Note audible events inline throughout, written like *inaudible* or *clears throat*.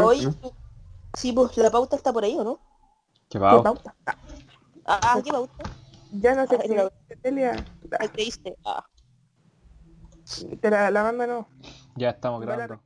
Hoy, sí, pues la pauta está por ahí, ¿o no? ¿Qué ¿Qué pauta? Ah, Ah, ¿qué pauta? ya no sé Ay, si la- Celia. ¿La Ah? Ah. Te la, la mando no. Ya estamos grabando.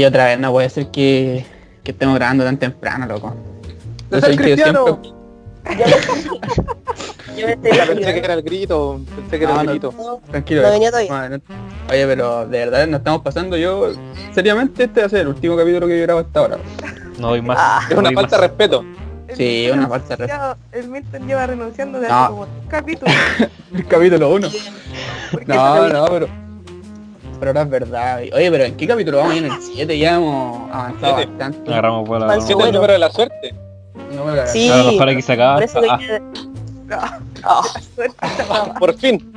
Oye, otra vez, no puede ser que, que estemos grabando tan temprano, loco. Yo ¡Es el sé que cristiano! siempre- *laughs* Yo me estoy Ya pensé que era el grito, pensé que era el no. grito. No, Tranquilo. No venía todavía. madre, no- Oye, pero de verdad nos estamos pasando yo. Seriamente este va a ser el último capítulo que yo grabo hasta ahora. No doy más. Ah. Es una falta de respeto. El Sí, Milton una falta de ya- El Milton lleva renunciando de No. hace como tres capítulos. El *laughs* capítulo 1. Porque No, no, pero. Pero ahora es verdad. Oye, pero ¿en qué capítulo vamos? En el 7 ya hemos avanzado Siete. bastante. Agarramos por la Falso. ¿Siete es el número de la suerte? No me Sí. A lo mejor aquí se acaba. Por eso Ah, que... No, Ah, suerte mamá. *laughs* Por fin.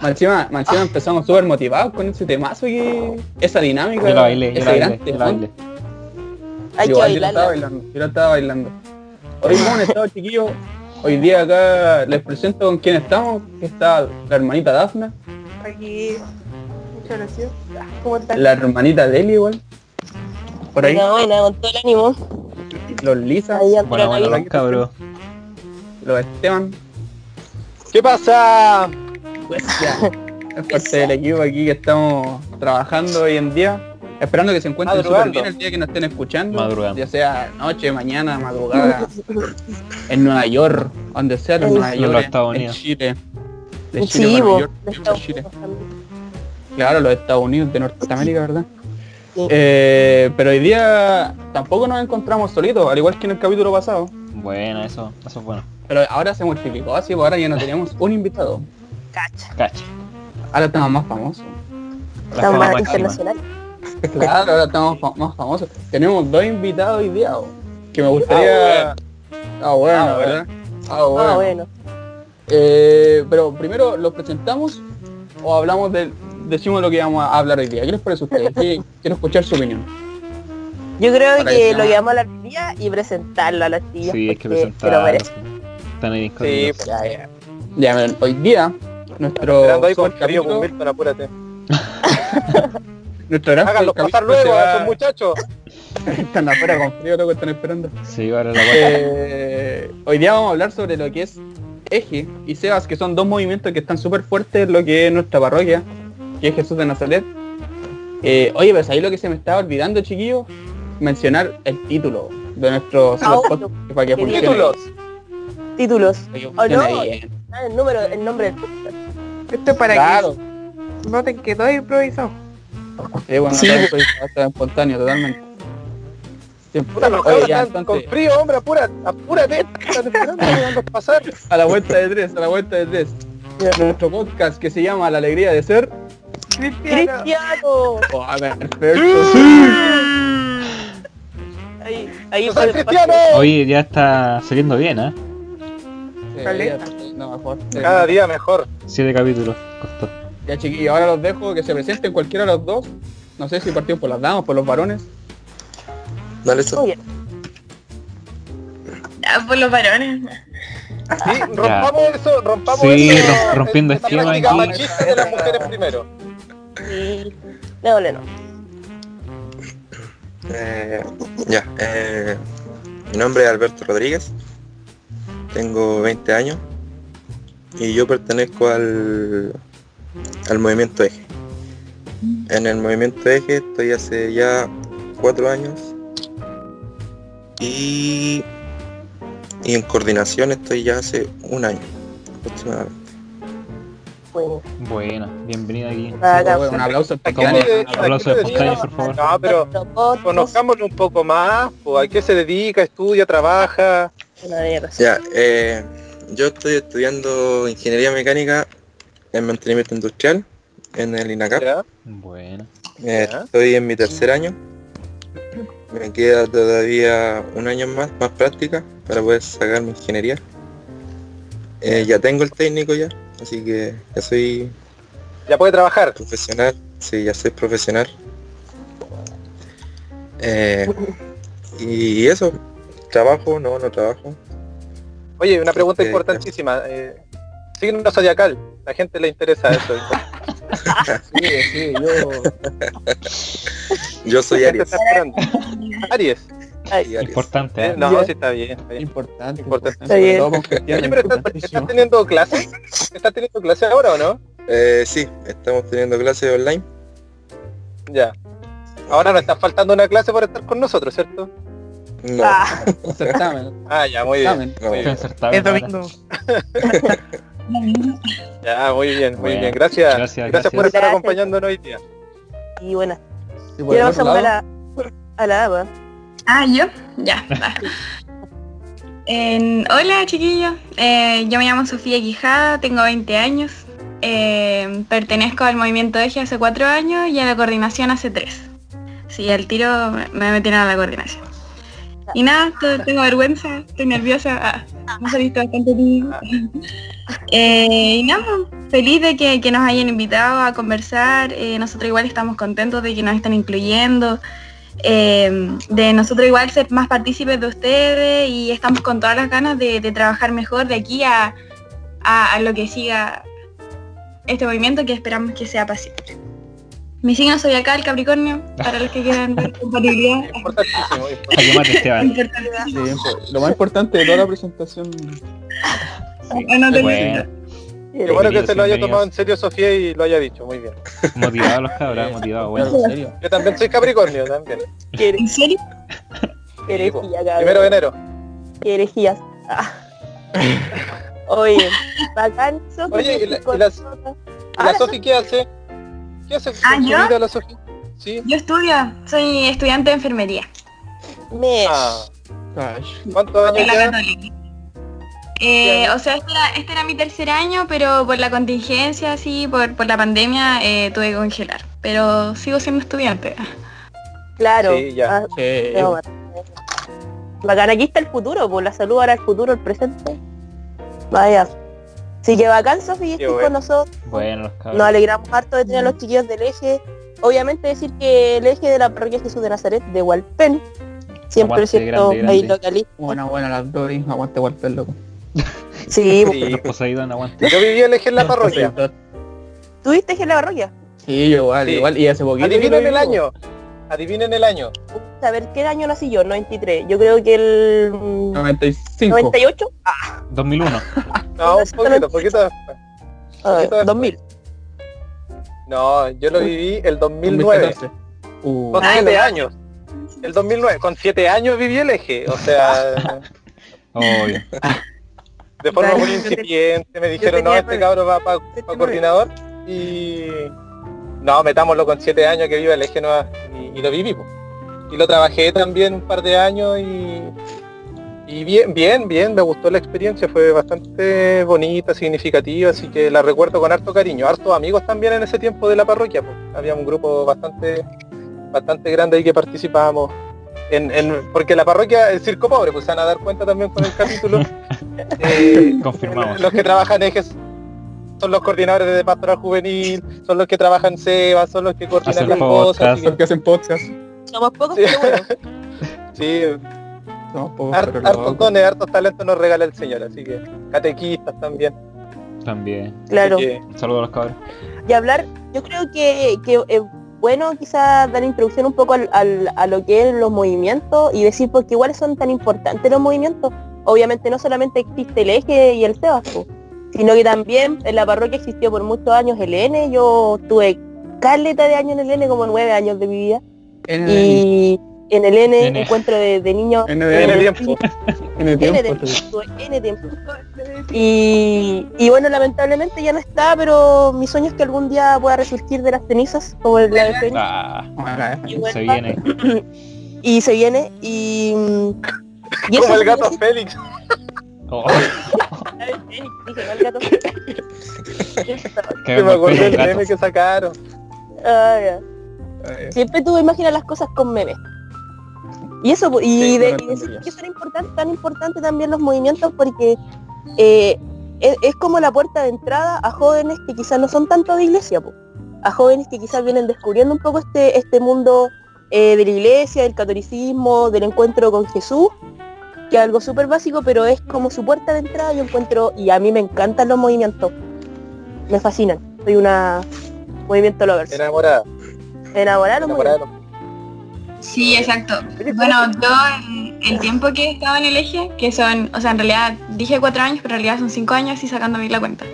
Más encima empezamos súper motivados con ese temazo que. Esa dinámica. yo la bailé, yo la bailé, yo la temón. bailé. hay que Igual, yo estaba bailando, yo lo estaba bailando. Hoy hemos estado chiquillos. Hoy día acá les presento con quién estamos. Que está la hermanita Dafna, Aquí. Muchas gracias. ¿Cómo estás? la hermanita Deli igual. Por ahí, Buena, buena, con todo el ánimo. los Lisa, Bueno, bueno, los cabros. los Esteban. ¿Qué pasa? Pues ya. Es parte del equipo aquí que estamos trabajando hoy en día. Esperando que se encuentren súper bien el día que nos estén escuchando. Madrugando. Ya sea noche, mañana, madrugada. en Nueva York, donde sea, en Nueva York, en. Chile. De Chile Sí, para Nueva. York, de Chile. Claro, los Estados Unidos de Norteamérica, ¿verdad? Eh, pero hoy día tampoco nos encontramos solitos, al igual que en el capítulo pasado. Bueno, eso, eso es bueno. Pero ahora se multiplicó, así pues ahora ya no teníamos un invitado. Cacha. Cacha. Ahora estamos más famosos. Estamos más máxima. internacional. Claro, ahora estamos fa- más famosos. Tenemos dos invitados hoy día, oh, que me gustaría... Ah, bueno, Ah, bueno. ¿verdad? Ah, bueno. Ah, bueno. Eh, pero primero, ¿los presentamos o hablamos del... Decimos lo que vamos a hablar hoy día. ¿Qué les parece a ustedes? ¿Qué- Quiero escuchar su opinión. Yo creo Para que eso. lo llamamos a la tía y presentarlo a las tías. Sí, hay que porque se lo presentar. merece. Están ahí Sí, incógnitos. Ya, ya. Ya, miren, hoy día nuestro ahí con Milton, apúrate. *laughs* nuestro gran Háganlo pasar luego a va- esos muchachos. *laughs* Están afuera con frío, loco, están esperando. Sí, ahora la. Eh, hoy día vamos a hablar sobre lo que es Eje y Sebas, que son dos movimientos que están súper fuertes en lo que es nuestra parroquia, que es Jesús de Nazaret. Eh, oye, pues ahí lo que se me estaba olvidando, chiquillos, mencionar el título de nuestro Ah, podcast, para que ¿qué funcione. Títulos. Títulos. para que ¿O funcione no? bien. Ah, el número, el nombre del podcast. Esto es para Claro. que noten que todo improvisado. Sí, bueno, Sí. todo esto es espontáneo, totalmente. Puta, Oye, ya, con frío, hombre, apúrate, apúrate. Están esperando a pasar. a la vuelta de tres, a la vuelta de tres. Nuestro podcast que se llama La Alegría de Ser. Cristiano. ¡Cristiano! Oh, a ver, perfecto. Ahí, ahí ¡San fue- Cristiano! Oye, ya está saliendo bien, ¿eh? Sí, Caleta. no, mejor. Sí. Cada día mejor. Siete capítulos costó. Ya chiquillos, ahora los dejo que se presenten cualquiera de los dos. No sé si partimos por las damas, por los varones. Dale eso. Ah, por los varones. Sí, rompamos eso, rompamos Sí, eso. rom- rompiendo esquema aquí. machista de las mujeres primero. Sí. No, no. Eh, ya, eh, mi nombre es Alberto Rodríguez, tengo 20 años y yo pertenezco al, al movimiento Eje. En el movimiento Eje estoy hace ya cuatro años. Y, y en coordinación estoy ya hace un año aproximadamente. Bueno, Bueno, bienvenida aquí. Un aplauso Un aplauso por favor. No, pero conozcámoslo un poco más. pues, ¿A qué se dedica? ¿Estudia? ¿Trabaja? Ya, eh, yo estoy estudiando ingeniería mecánica en mantenimiento industrial en el INACAP. ¿Ya? Bueno. Eh, Ya. estoy en mi tercer año. Me queda todavía un año más, más práctica para poder sacar mi ingeniería. Eh, ya tengo el técnico ya, así que ya soy ¿Ya puede trabajar? profesional. Sí, ya soy profesional. Eh, y eso, trabajo, no, no trabajo. Oye, una pregunta importantísima. Eh, signo zodiacal. La gente le interesa eso. *laughs* Sí, sí, yo... Yo soy Aries. Aries. Ay. Importante, Eh, ¿eh? no, sí está bien. está bien. Importante, Importante. Está bien. Oye, pero ¿estás, importantísimo. estás teniendo clases? ¿Estás teniendo clases ahora o no? Eh, sí, estamos teniendo clases online. Ya. Ahora no estás faltando una clase por estar con nosotros, ¿cierto? No, ah, *laughs* certamen. Ah, ya, muy bien. Muy bien. Es domingo. *laughs* Ya, muy bien, muy Bueno, bien. Gracias. gracias, Gracias, por gracias. estar Gracias. acompañándonos hoy día. y bueno, por y pasamos a lado, la, a la dama. Ah, yo, ya. *laughs* va. Hola chiquillos, Eh, yo me llamo Sofía Quijada, tengo 20 años, Eh, pertenezco al movimiento Eje hace 4 años y a la coordinación hace 3. Sí, al tiro me- me metieron a la coordinación. Y nada, tengo vergüenza, estoy nerviosa, ah, me saliste bastante tímida. *laughs* Eh, y nada, feliz de que, que nos hayan invitado a conversar, nosotros igual estamos contentos de que nos están incluyendo eh, de nosotros igual ser más partícipes de ustedes y estamos con todas las ganas de, de trabajar mejor de aquí a, a- a lo que siga este movimiento que esperamos que sea siempre. Mi signo zodiacal, Capricornio, para los que quieran ver *laughs* compatibilidad. Importantísimo. Sí, lo más importante de toda la presentación. No te Bueno, Qué bueno que se lo haya tomado en serio Sofía y lo haya dicho. Muy bien. motivados los cabros, motivados, bueno. En serio. Yo también soy Capricornio, también. Qué ¿En serio? herejía, cabrón. Primero de enero. Qué herejías. Ah. Oye, bacán, Sofi, Oye, que ¿y la- y. ¿Y Ah, la Sofi qué hace? ¿Qué hace Ah, vida la Sofi? Sí. Yo estudio, soy estudiante de enfermería Me, Ah. ¿Cuántos en años la católica. Eh, o sea, este era, este era mi tercer año, pero por la contingencia, así, por, por la pandemia, eh, tuve que congelar. Pero sigo siendo estudiante. claro. Sí, ya. Ah, Sí. no, bacán. Bacán, aquí está el futuro, pues la salud ahora el futuro, el presente. Vaya. Así que bacán, Sofi, estés bueno. con nosotros. Bueno. Nos alegramos harto de tener a los chiquillos del eje. Obviamente decir que el eje de la parroquia Jesús de Nazaret de Hualpén, 100% Aguante, grande, grande. ahí localista. Buena, buena las Dory, aguante Walper, loco. *laughs* Sí, pues, Sí. Poseidón, aguante. Yo viví el eje en la parroquia. ¿tuviste eje en la parroquia? Sí, yo igual, Sí. igual, y hace poquito. Adivinen el año. Adivinen el año. A ver, ¿qué año nací yo? 93. Yo creo que el mm, 95. 98. Ah, 2001. *laughs* No, un poquito, poquito ver, Poquito después. 2000. No, yo lo viví el 2009. 2014. Uh, Con Ay, 7 no. años. El 2009. Con 7 años viví el eje. O sea, *laughs* Obvio. De forma Vale. muy incipiente. Me dijeron, no, este cabro va para coordinador. Y... No, metámoslo con 7 años que vive el eje nueva. Y, y lo viví. Y lo trabajé también un par de años y... Y bien, bien, bien, me gustó la experiencia, fue bastante bonita, significativa, así que la recuerdo con harto cariño. Hartos amigos también en ese tiempo de la parroquia, pues. había un grupo bastante bastante grande ahí que participábamos. En, en- porque la parroquia es circo pobre, pues se van a dar cuenta también con el capítulo. *laughs* Eh, Confirmamos. Los que trabajan ejes son los coordinadores de pastoral juvenil, son los que trabajan SEBA, son los que coordinan Hacen las cosas. Son que hacen podcast. Somos pocos, Sí. pero bueno. que- *laughs* sí, Somos pocos, pero hartos dones, hartos talentos nos regala el Señor, así que catequistas también. También. Claro. Así que, Un saludo a los cabros. Y hablar, yo creo que, que es bueno quizás dar introducción un poco al- al- a lo que es los movimientos y decir por qué iguales son tan importantes los movimientos. Obviamente no solamente existe el eje y el SEBAS, po, sino que también en la parroquia existió por muchos años el N. Yo tuve caleta de años en el N, como nueve años de mi vida. En el- Y en el N, N. encuentro de, de niños N de En el eh, tiempo. En el N tiempo. tiempo. N tiempo. Y, y bueno, lamentablemente ya no está, pero mi sueño es que algún día pueda resurgir de las cenizas, como el la de. Ah, Acá, Y se vuelva. viene. *clears throat* y se viene y, y Como el gato Félix. *laughs* Oh, *laughs* dije, no el gato. que Que me pelo del meme que sacaron. Ah, ya. eh, Siempre tú imaginas las cosas con memes. Y eso, y, Sí, de, y decir que son importantes, tan importante también los movimientos porque eh, es, es como la puerta de entrada a jóvenes que quizás no son tanto de iglesia, po. a jóvenes que quizás vienen descubriendo un poco este, este mundo eh, de la iglesia, del catolicismo, del encuentro con Jesús, que es algo súper básico, pero es como su puerta de entrada, yo encuentro, y a mí me encantan los movimientos, me fascinan, soy una movimiento lovers, Enamorada. enamorada los Enamorada. Sí, exacto. Bueno, yo el, el tiempo que he estado en el eje, que son, o sea, en realidad dije cuatro años, pero en realidad son cinco años y sacando bien la cuenta.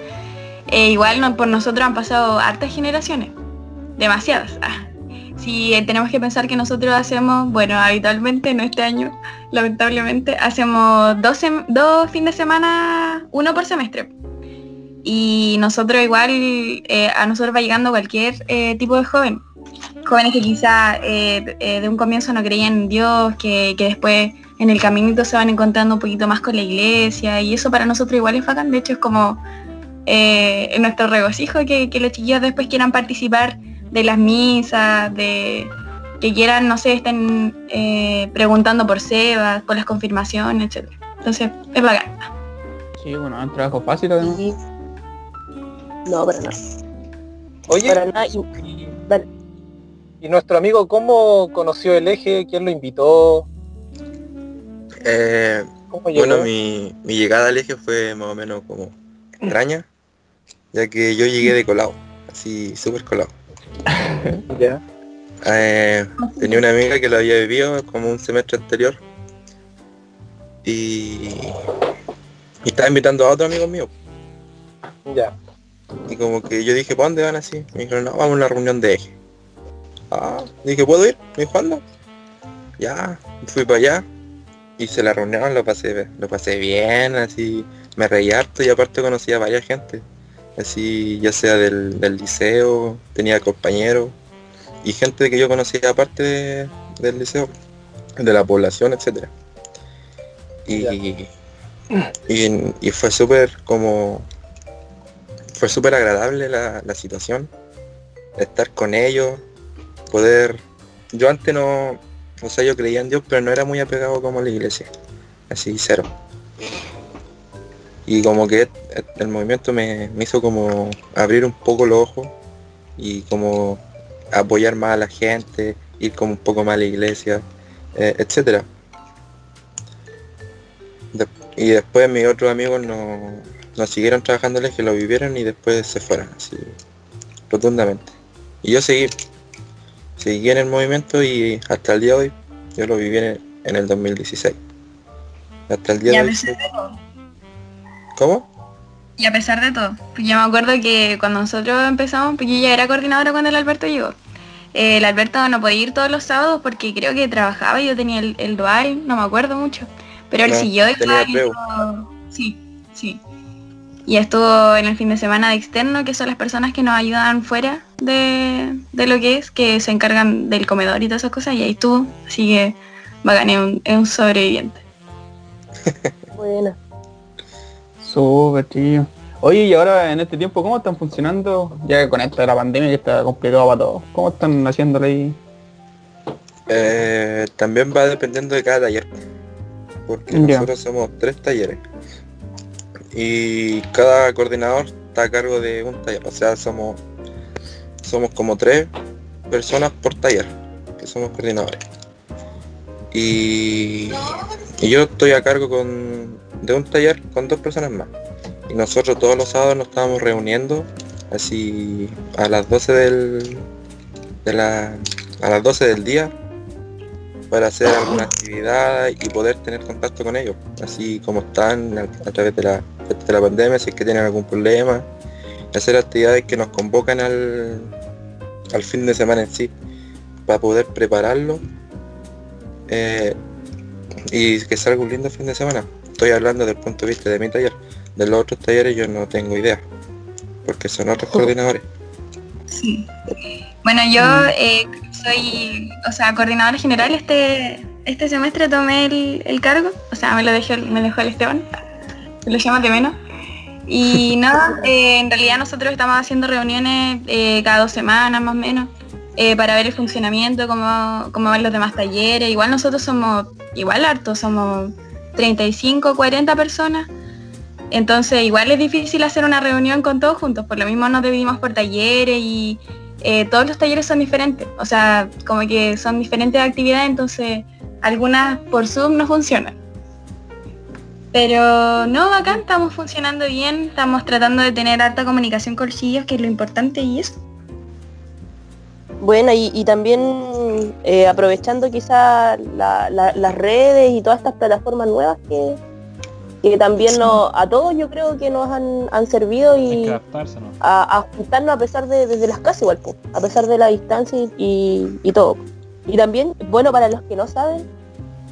Eh, igual no, por nosotros han pasado hartas generaciones, demasiadas. Ah, Si eh, tenemos que pensar que nosotros hacemos, bueno, habitualmente, no este año, *laughs* lamentablemente, hacemos dos, dos fines de semana, uno por semestre. Y nosotros igual, eh, a nosotros va llegando cualquier eh, tipo de joven jóvenes que quizá eh, eh, de un comienzo no creían en Dios, que, que después en el caminito se van encontrando un poquito más con la iglesia y eso para nosotros igual es bacán, de hecho es como eh, nuestro regocijo que, que los chiquillos después quieran participar de las misas, de que quieran, no sé, estén eh, preguntando por Sebas, por las confirmaciones, etc. Entonces, es bacán. Sí, bueno, es un trabajo fácil además. Y- No, para nada. Oye, Para nada. Y, y, Dale. Y nuestro amigo, ¿cómo conoció el eje? ¿Quién lo invitó? Eh, ¿Cómo llegó? bueno, mi, mi llegada al eje fue más o menos como extraña, ya que yo llegué de colado, así súper colado. *laughs* Ya. Eh, tenía una amiga que lo había vivido como un semestre anterior y, y estaba invitando a otro amigo mío. Ya. Y como que yo dije, ¿para dónde van así? Me dijeron, no, vamos a una reunión de eje. Ah, dije, ¿puedo ir? Me dijo, anda. Ya, fui para allá. Hice la reunión, lo pasé, lo pasé bien, así, me reí harto y aparte conocí a varias gente. Así, ya sea del, del liceo, tenía compañeros y gente que yo conocía aparte de- del liceo, de la población, etcétera. Y, y, y fue súper como fue súper agradable la, la situación, estar con ellos, poder... Yo antes no, o sea, yo creía en Dios, pero no era muy apegado como a la iglesia, así cero. Y como que el movimiento me, me hizo como abrir un poco los ojos y como apoyar más a la gente, ir como un poco más a la iglesia, eh, etcétera. Y después mis otros amigos no, no siguieron trabajando que lo vivieron y después se fueron, así, rotundamente. Y yo seguí, seguí en el movimiento y hasta el día de hoy, yo lo viví en el, en el 2016. Hasta el día Y a de hoy. pesar de todo. ¿Cómo? Y a pesar de todo, porque yo me acuerdo que cuando nosotros empezamos, porque yo ya era coordinadora cuando el Alberto llegó. Eh, el Alberto no podía ir todos los sábados porque creo que trabajaba y yo tenía el, el dual, no me acuerdo mucho. Pero él No, siguió y Sí, sí. Y estuvo en el fin de semana de externo, que son las personas que nos ayudan fuera de, de lo que es, que se encargan del comedor y todas esas cosas, y ahí estuvo. Así que bacán, es un, es un sobreviviente. *laughs* Buena. Súper tío. Oye, y ahora en este tiempo, ¿cómo están funcionando? Ya que con esto de la pandemia ya está complicado para todos. ¿Cómo están haciéndole ahí? Eh, también va dependiendo de cada taller. Porque Ya. nosotros somos tres talleres. Y cada coordinador está a cargo de un taller. O sea, somos somos como tres personas por taller, que somos coordinadores. Y, y yo estoy a cargo con, de un taller con dos personas más. Y nosotros todos los sábados nos estábamos reuniendo así a las 12 del, de la, a las 12 del día para hacer alguna actividad y poder tener contacto con ellos, así como están a, a través de la, de la pandemia, si es que tienen algún problema, hacer actividades que nos convocan al, al fin de semana en sí, para poder prepararlo eh, y que salga un lindo fin de semana. Estoy hablando del punto de vista de mi taller. De los otros talleres yo no tengo idea, porque son otros coordinadores. Sí. Bueno, yo eh, soy, o sea, coordinadora general este este semestre tomé el, el cargo, o sea, me lo dejó, me dejó el Esteban, lo llama de menos. Y *laughs* nada, eh, en realidad nosotros estamos haciendo reuniones eh, cada dos semanas más o menos eh, para ver el funcionamiento, cómo, cómo van los demás talleres. Igual nosotros somos, igual hartos, somos 35, 40 personas. Entonces igual es difícil hacer una reunión con todos juntos, por lo mismo nos dividimos por talleres y eh, todos los talleres son diferentes, o sea, como que son diferentes actividades, entonces algunas por Zoom no funcionan. Pero no, acá estamos funcionando bien, estamos tratando de tener alta comunicación con los chiquillos, que es lo importante y eso. Bueno, y, y también eh, aprovechando quizá la- la- las redes y todas estas plataformas nuevas que, que también nos- a todos yo creo que nos han, han servido y ¿no? a, a juntarnos a pesar de desde las casas igual, po, a pesar de la distancia y, y- todo. Y también, bueno, para los que no saben,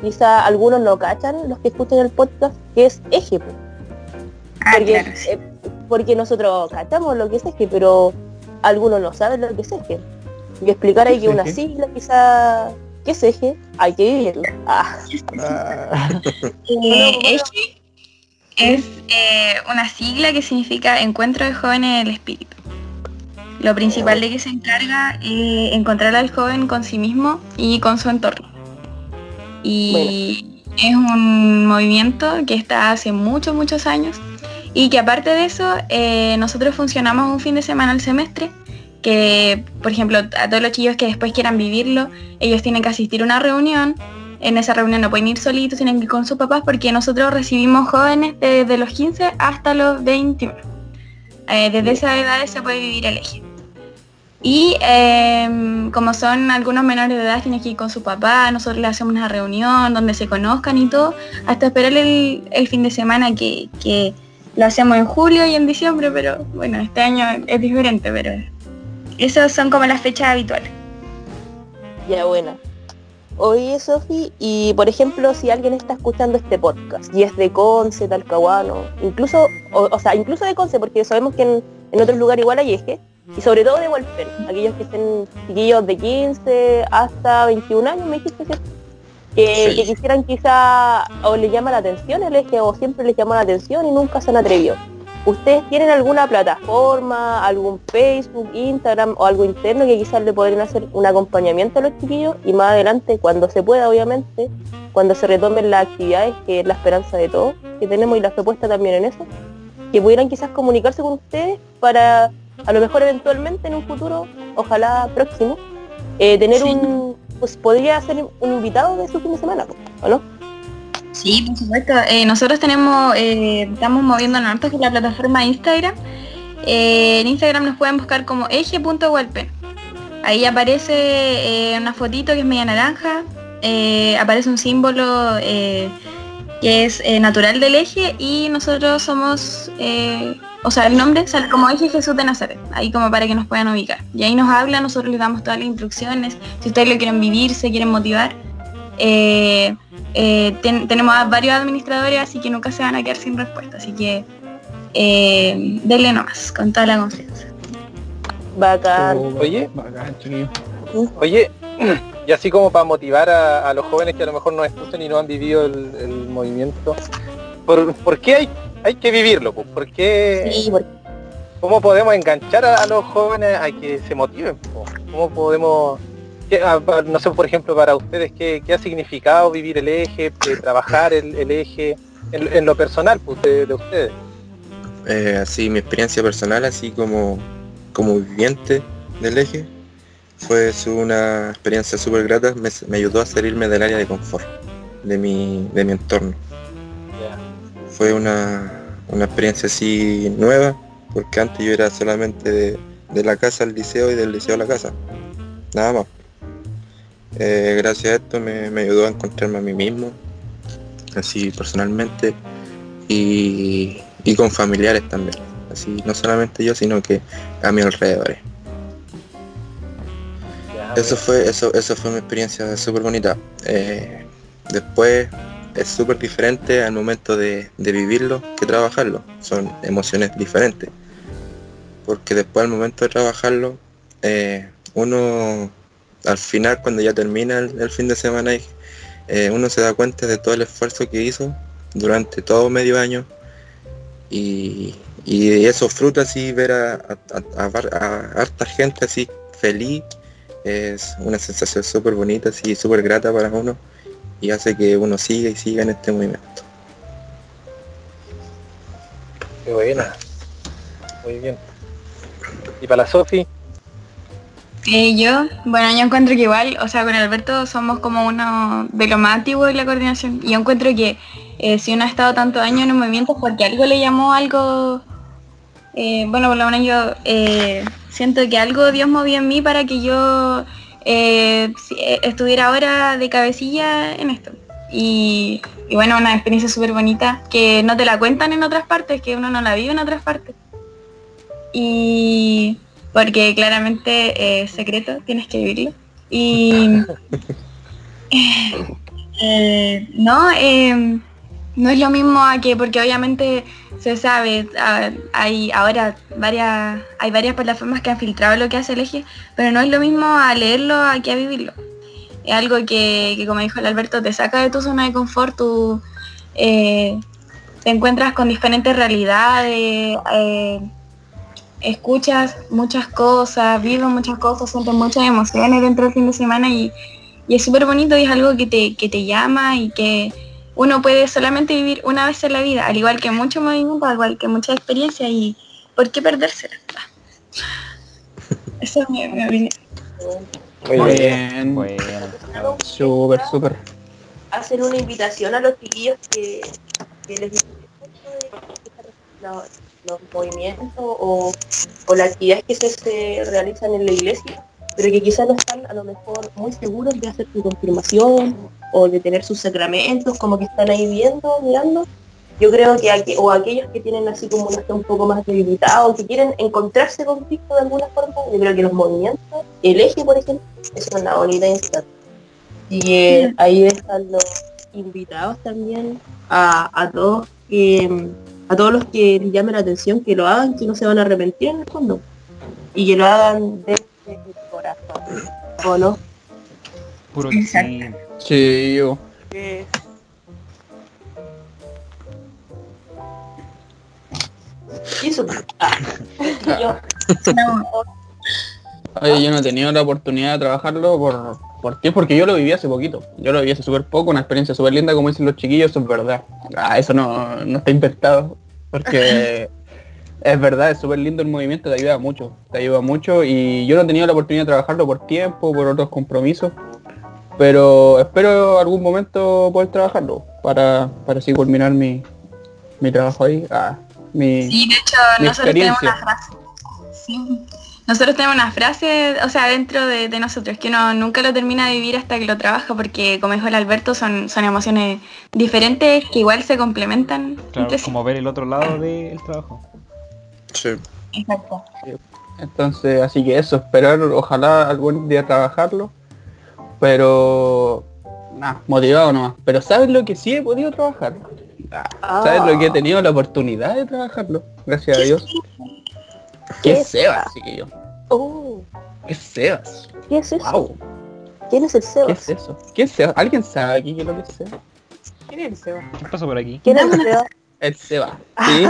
quizá algunos no cachan, los que escuchan el podcast, que es eje, po. Ah, porque, claro, sí. eh, porque nosotros cachamos lo que es eje, pero algunos no saben lo que es eje. Y explicar ahí ¿Qué que una eje? sigla quizá, ¿qué es eje? Hay que vivirlo. Ah, Ah, *laughs* Eh, EJE es eh, una sigla que significa Encuentro de Jóvenes del Espíritu. Lo principal de que se encarga es encontrar al joven con sí mismo y con su entorno. Y es un movimiento que está hace muchos, muchos años y que aparte de eso, eh, nosotros funcionamos un fin de semana al semestre que, por ejemplo, a todos los chicos que después quieran vivirlo, ellos tienen que asistir a una reunión en esa reunión no pueden ir solitos, tienen que ir con sus papás porque nosotros recibimos jóvenes desde los 15 hasta los 21. Eh, desde esa edad se puede vivir el eje. Y eh, como son algunos menores de edad, tienen que ir con su papá, nosotros le hacemos una reunión donde se conozcan y todo, hasta esperar el, el fin de semana que, que lo hacemos en julio y en diciembre, pero bueno, este año es diferente, pero esas son como las fechas habituales. ya buena. Oye, Sofi, y por ejemplo, si alguien está escuchando este podcast y es de Conce, Talcahuano, incluso, o, o sea, incluso de Conce, porque sabemos que en, en otros lugares igual hay eje, y sobre todo de Walpen, aquellos que estén chiquillos de 15 hasta 21 años, me dijiste, ¿cierto? Que, Sí. que quisieran quizá, o les llama la atención el eje, o siempre les llamó la atención y nunca se han atrevido. ¿Ustedes tienen alguna plataforma, algún Facebook, Instagram o algo interno que quizás le podrían hacer un acompañamiento a los chiquillos y más adelante, cuando se pueda obviamente, cuando se retomen las actividades, que es la esperanza de todos que tenemos y la propuesta también en eso, que pudieran quizás comunicarse con ustedes para a lo mejor eventualmente en un futuro, ojalá próximo, eh, tener Sí. un, pues podría ser un invitado de su fin de semana, ¿o no? Sí, por supuesto. Eh, nosotros tenemos, eh, estamos moviendo harto con la plataforma Instagram. Eh, en Instagram nos pueden buscar como eje.walpen. Ahí aparece eh, una fotito que es media naranja, aparece un símbolo que es natural del eje y nosotros somos, o sea, el nombre sale como eje Jesús de Nazaret, ahí como para que nos puedan ubicar. Y ahí nos hablan, nosotros les damos todas las instrucciones, si ustedes lo quieren vivir, se quieren motivar. Eh, eh, ten- tenemos a varios administradores, así que nunca se van a quedar sin respuesta. Así que eh, denle nomás, con toda la confianza. Bacán. Oye. Bacán, chiquillo. Oye, *clears throat* y así como para motivar a, a los jóvenes que a lo mejor no escuchan y no han vivido el, el movimiento, ¿por, por qué hay, hay que vivirlo? po? ¿Por qué, Sí, porque ¿Cómo podemos enganchar a, a los jóvenes a que se motiven? po? ¿Cómo podemos, no sé, por ejemplo, para ustedes, qué, qué ha significado vivir el eje, eh, trabajar el, el eje, en, en lo personal pues, de, de ustedes? Eh, así mi experiencia personal, así como, como viviente del eje, fue una experiencia súper grata, me, me ayudó a salirme del área de confort, de mi, de mi entorno. Fue una, una experiencia así nueva, porque antes yo era solamente de, de la casa al liceo y del liceo a la casa, nada más. Eh, gracias a esto me, me ayudó a encontrarme a mí mismo, así personalmente, y, y con familiares también. Así, no solamente yo, sino que a mi alrededor. Eso fue, eso, eso fue mi experiencia súper bonita. Eh, después es súper diferente al momento de, de vivirlo que trabajarlo. Son emociones diferentes. Porque después al momento de trabajarlo, eh, uno al final cuando ya termina el, fin de semana, eh, uno se da cuenta de todo el esfuerzo que hizo durante todo medio año y, y esos frutos así ver a, harta gente así feliz es una sensación súper bonita, así súper grata para uno y hace que uno siga y siga en este movimiento. Qué buena. Muy bien. ¿Y para Sofi? Yo, bueno, yo encuentro que igual, o sea, con Alberto somos como uno de los más antiguos de la coordinación. Y yo encuentro que eh, si uno ha estado tantos años en un movimiento es porque algo le llamó algo, eh, bueno, por lo menos yo eh, siento que algo Dios movió en mí para que yo estuviera ahora de cabecilla en esto. Y, y bueno, una experiencia súper bonita que no te la cuentan en otras partes, que uno no la vive en otras partes. Y porque claramente es secreto, tienes que vivirlo. Y *laughs* eh, no, eh, no es lo mismo a que, porque obviamente se sabe, hay ahora varias, hay varias plataformas que han filtrado lo que hace el eje, pero no es lo mismo a leerlo a que a vivirlo. Es algo que, que, como dijo el Alberto, te saca de tu zona de confort, tú eh, te encuentras con diferentes realidades, eh, escuchas muchas cosas, vives muchas cosas, sientes muchas emociones dentro del fin de semana y, y es súper bonito y es algo que te, que te llama y que uno puede solamente vivir una vez en la vida, al igual que mucho movimiento, al igual que mucha experiencia y ¿por qué perdérsela? *laughs* Esa es mi, mi opinión. Muy Muy bien. bien. Bueno. Súper, súper. Hacer una invitación a los chiquillos que, que les los, movimientos o, o las actividades que se, se realizan en la iglesia, pero que quizás no están a lo mejor muy seguros de hacer su confirmación o de tener sus sacramentos, como que están ahí viendo, mirando. Yo creo que aqu- o aquellos que tienen así como una un poco más debilitada o que quieren encontrarse con Cristo de alguna forma, yo creo que los movimientos, el eje por ejemplo, es una bonita instancia. Y eh, ahí están los invitados también a, a todos que a todos los que les llame la atención que lo hagan, que no se van a arrepentir en el fondo. Y que lo hagan desde el corazón. ¿O no? Puro que sí. Sí, yo. Y eso. Ah. *laughs* Yo, Oye, yo no he tenido la oportunidad de trabajarlo por, por ti, porque yo lo viví hace poquito. Yo lo viví hace súper poco, una experiencia súper linda, como dicen los chiquillos, eso es verdad. Ah, eso no, no está inventado, porque *laughs* es verdad, es súper lindo el movimiento, te ayuda mucho, te ayuda mucho y yo no he tenido la oportunidad de trabajarlo por tiempo, por otros compromisos, pero espero algún momento poder trabajarlo para, para así culminar mi, mi trabajo ahí. Ah, mi, Sí, de hecho, mi nosotros tenemos experiencia. una frase. Sí. Nosotros tenemos una frase, o sea, dentro de, de nosotros, que uno nunca lo termina de vivir hasta que lo trabaja, porque como dijo el Alberto, son, son emociones diferentes que igual se complementan. Claro, como ver el otro lado del trabajo. Sí. Exacto. Entonces, así que eso, esperar, ojalá algún día trabajarlo. Pero, nada, motivado nomás. Pero ¿sabes lo que sí he podido trabajar? Ah, ¿Sabes lo que he tenido la oportunidad de trabajarlo? Gracias a Dios. ¿Qué ¿Qué es Sebas, chiquillo? Oh, ¿Qué es Sebas? ¿Qué es eso? Wow, ¿Quién es el ¿qué Sebas? es eso? ¿Qué es Sebas? ¿Alguien sabe aquí qué es lo que es Sebas? ¿Quién es el Seba? ¿Qué pasó por aquí? ¿Quién es el Sebas? El Sebas. *laughs* ¿Sí?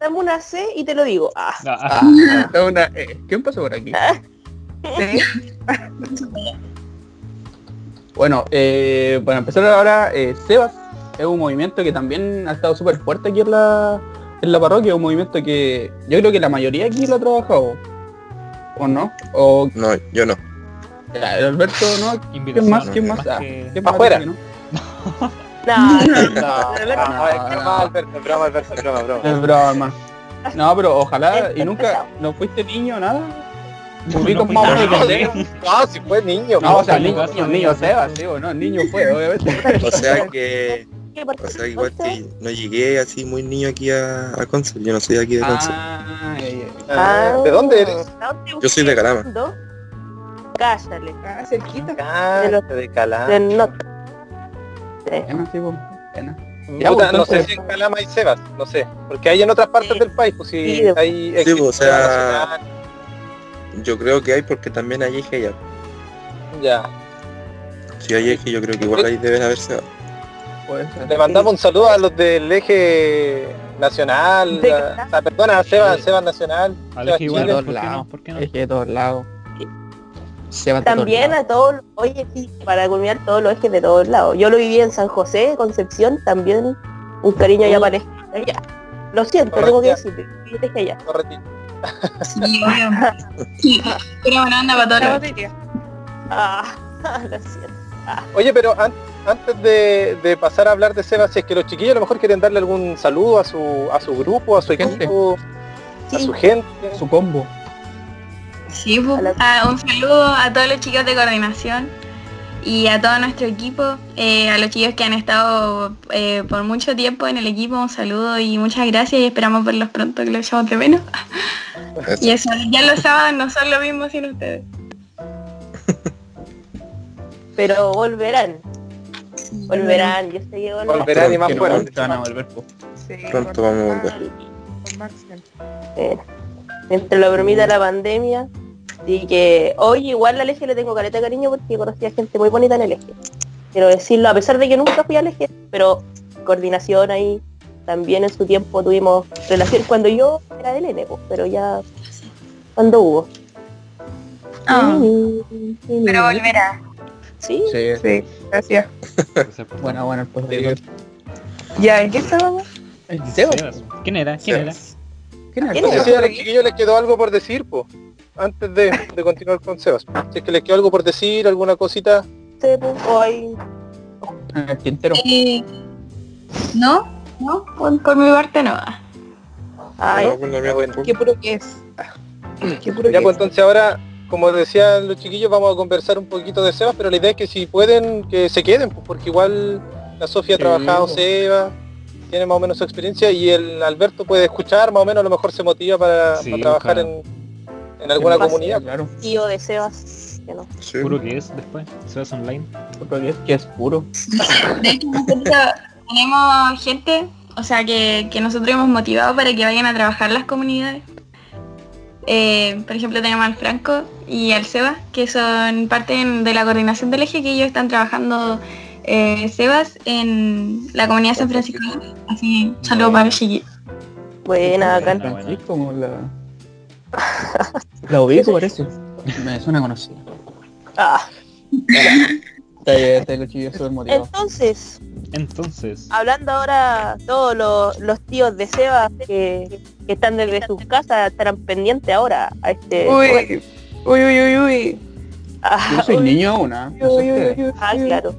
Dame una C y te lo digo. Ah, Ah, Ah, da una- eh, ¿Quién pasó por aquí? *laughs* Bueno, eh, para empezar ahora, eh, Sebas es un movimiento que también ha estado súper fuerte aquí en la, en la parroquia, un movimiento que yo creo que la mayoría aquí lo ha trabajado. ¿O no? O No, yo no. ya, el Alberto no. ¿Quién más? ¿Quién más? más Ah, que- ¿quién más Afuera. que no? no, no, No, Ah, es broma, Alberto, es broma, Alberto, es broma, broma. Es broma, hermano. No, pero ojalá, y nunca. ¿no fuiste niño nada? No, Ubicas no más o. Sebas. No, si fue niño. No, o sea, niño, niño, Sebas, sí, o no, niño fue, obviamente. O sea que, ¿Qué o sea, igual que no llegué así muy niño aquí a, a Consul, yo no soy de aquí de Consul. Ah. Ah, ¿De dónde eres? Yo soy de Calama. Cállale. Ah, cerquita. Ah, De los- de Calama. Norte. Buena, sí, pues, buena. Ya, Puta, no sé si en Calama hay Sebas, no sé. Porque hay en otras partes Sí. del país, pues si Sí, de- hay Sí, pues, o sea- Yo creo que hay porque también hay eje ya. ya. Si hay eje, yo creo que igual ahí deben haber Sebas. Le mandamos un saludo a los del eje nacional, De a- o sea, perdona, a Sebas, Sí. Sebas Nacional, Al eje igual, todos ¿por qué lados. ¿Por qué no? Eje de todos lados. También a todos, oye, sí, para culminar todos los ejes de todos lados. Yo lo viví en San José, Concepción, también un cariño ya Uh. para allá. Lo siento, Correcto. tengo que allá. Correctito. Sí, obvio. Sí, Pero buena onda para. La batería. Ah, *laughs* lo siento. Oye, pero an- antes de, de pasar a hablar de Sebas, si es que los chiquillos a lo mejor quieren darle algún saludo a su, a su grupo, a su Gente. equipo, a su gente. Su combo. Sí, pues, A la- ah, un saludo a todos los chicos de coordinación y a todo nuestro equipo, eh, a los chicos que han estado eh, por mucho tiempo en el equipo, un saludo y muchas gracias y esperamos verlos pronto que los echamos de menos. Eso. Y eso, ya los sábados no son lo mismo sin ustedes. Pero volverán, volverán. Yo sé que volverán. Volverán y más fuerte. van a volver, po. Sí, Pronto vamos a volver. Eh, entre la bromita de la pandemia. Así que hoy igual al eje le tengo careta de cariño porque conocí a gente muy bonita en el eje. Quiero decirlo, a pesar de que nunca fui al eje, pero coordinación ahí. También en su tiempo tuvimos relación cuando yo era del N, pero ya cuando hubo. Ah, pero volverá. Sí, Sí, Sí, gracias. bueno, bueno, el post de Ya, ¿en qué estábamos? El Sebas. Sebas. ¿Quién era? ¿Quién era? ¿Quién era? Chiquillos les quedó algo por decir, pues, antes de, de continuar con Sebas. Si es que les quedó algo por decir, alguna cosita. pues, hoy El tintero. Eh, no, no, por, por mi parte no. ay, No, pues, no. ¿Qué puro que es? ¿Qué puro Ya que pues es? entonces ahora, como decían los chiquillos, vamos a conversar un poquito de Sebas, pero la idea es que si pueden, que se queden, pues, porque igual la Sofía ha trabajado pues. Sebas, tiene más o menos su experiencia y el Alberto puede escuchar, más o menos a lo mejor se motiva para, Sí, para trabajar claro. en, en alguna Fácil. comunidad. Claro. tío de Sebas, que no. Sí. ¿Puro que es después? Sebas Online. Otro que es que es puro. *laughs* De hecho, tenemos gente, o sea, que, que nosotros hemos motivado para que vayan a trabajar las comunidades. Eh, por ejemplo, tenemos al Franco y al Seba, que son parte en- de la coordinación del eje, que ellos están trabajando eh, Sebas en la comunidad de San Francisco. Así, saludo para chiquillos. Buena. Francisco, como la... *laughs* La ubico parece. Me suena conocida. Ah, Súper entonces, Entonces, hablando ahora todos los, los tíos de Sebas que, que están desde sus casas estarán pendientes ahora a este Uy, uy, uy, uy, uy. Ah, Yo soy uy, niño aún, ¿ah? No sé Uy, uy, ustedes. uy, uy, ah, uy. claro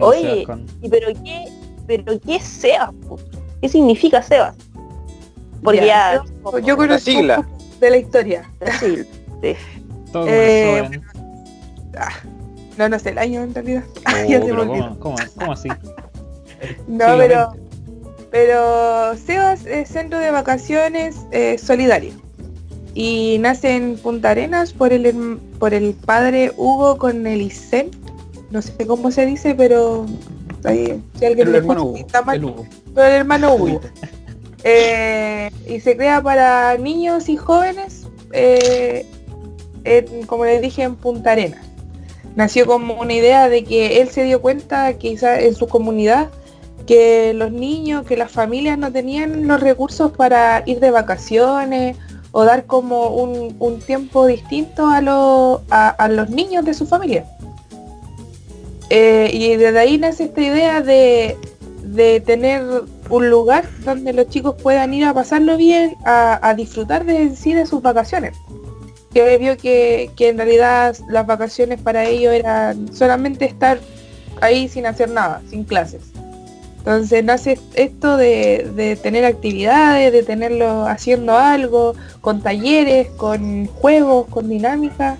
Oye. Y pero qué pero qué es Sebas po? qué significa Sebas porque Ya, ya, Yo conozco sigla. de la historia. sí, Todo Eh, en- No, no sé el año en realidad. *laughs* Oh, ya se me pero olvidó. ¿cómo, cómo, cómo así? *laughs* No, pero, pero Sebas es centro de vacaciones eh, solidario. Y nace en Punta Arenas por el, por el padre Hugo con el ISEN. No sé cómo se dice, pero ahí, si alguien El me hermano escucha, Hugo. está mal, El Hugo. pero el hermano Hugo. *laughs* Eh, y se crea para niños y jóvenes, eh, en- como les dije, en Punta Arenas. Nació como una idea de que él se dio cuenta quizá en su comunidad que los niños, que las familias no tenían los recursos para ir de vacaciones o dar como un, un tiempo distinto a, a, los niños de su familia. Eh, y desde ahí nace esta idea de, de tener un lugar donde los chicos puedan ir a pasarlo bien, a, a disfrutar de sí de sus vacaciones. Que vio que, que en realidad las vacaciones para ellos eran solamente estar ahí sin hacer nada, sin clases. Entonces nace esto de, de tener actividades, de tenerlo haciendo algo, con talleres, con juegos, con dinámica.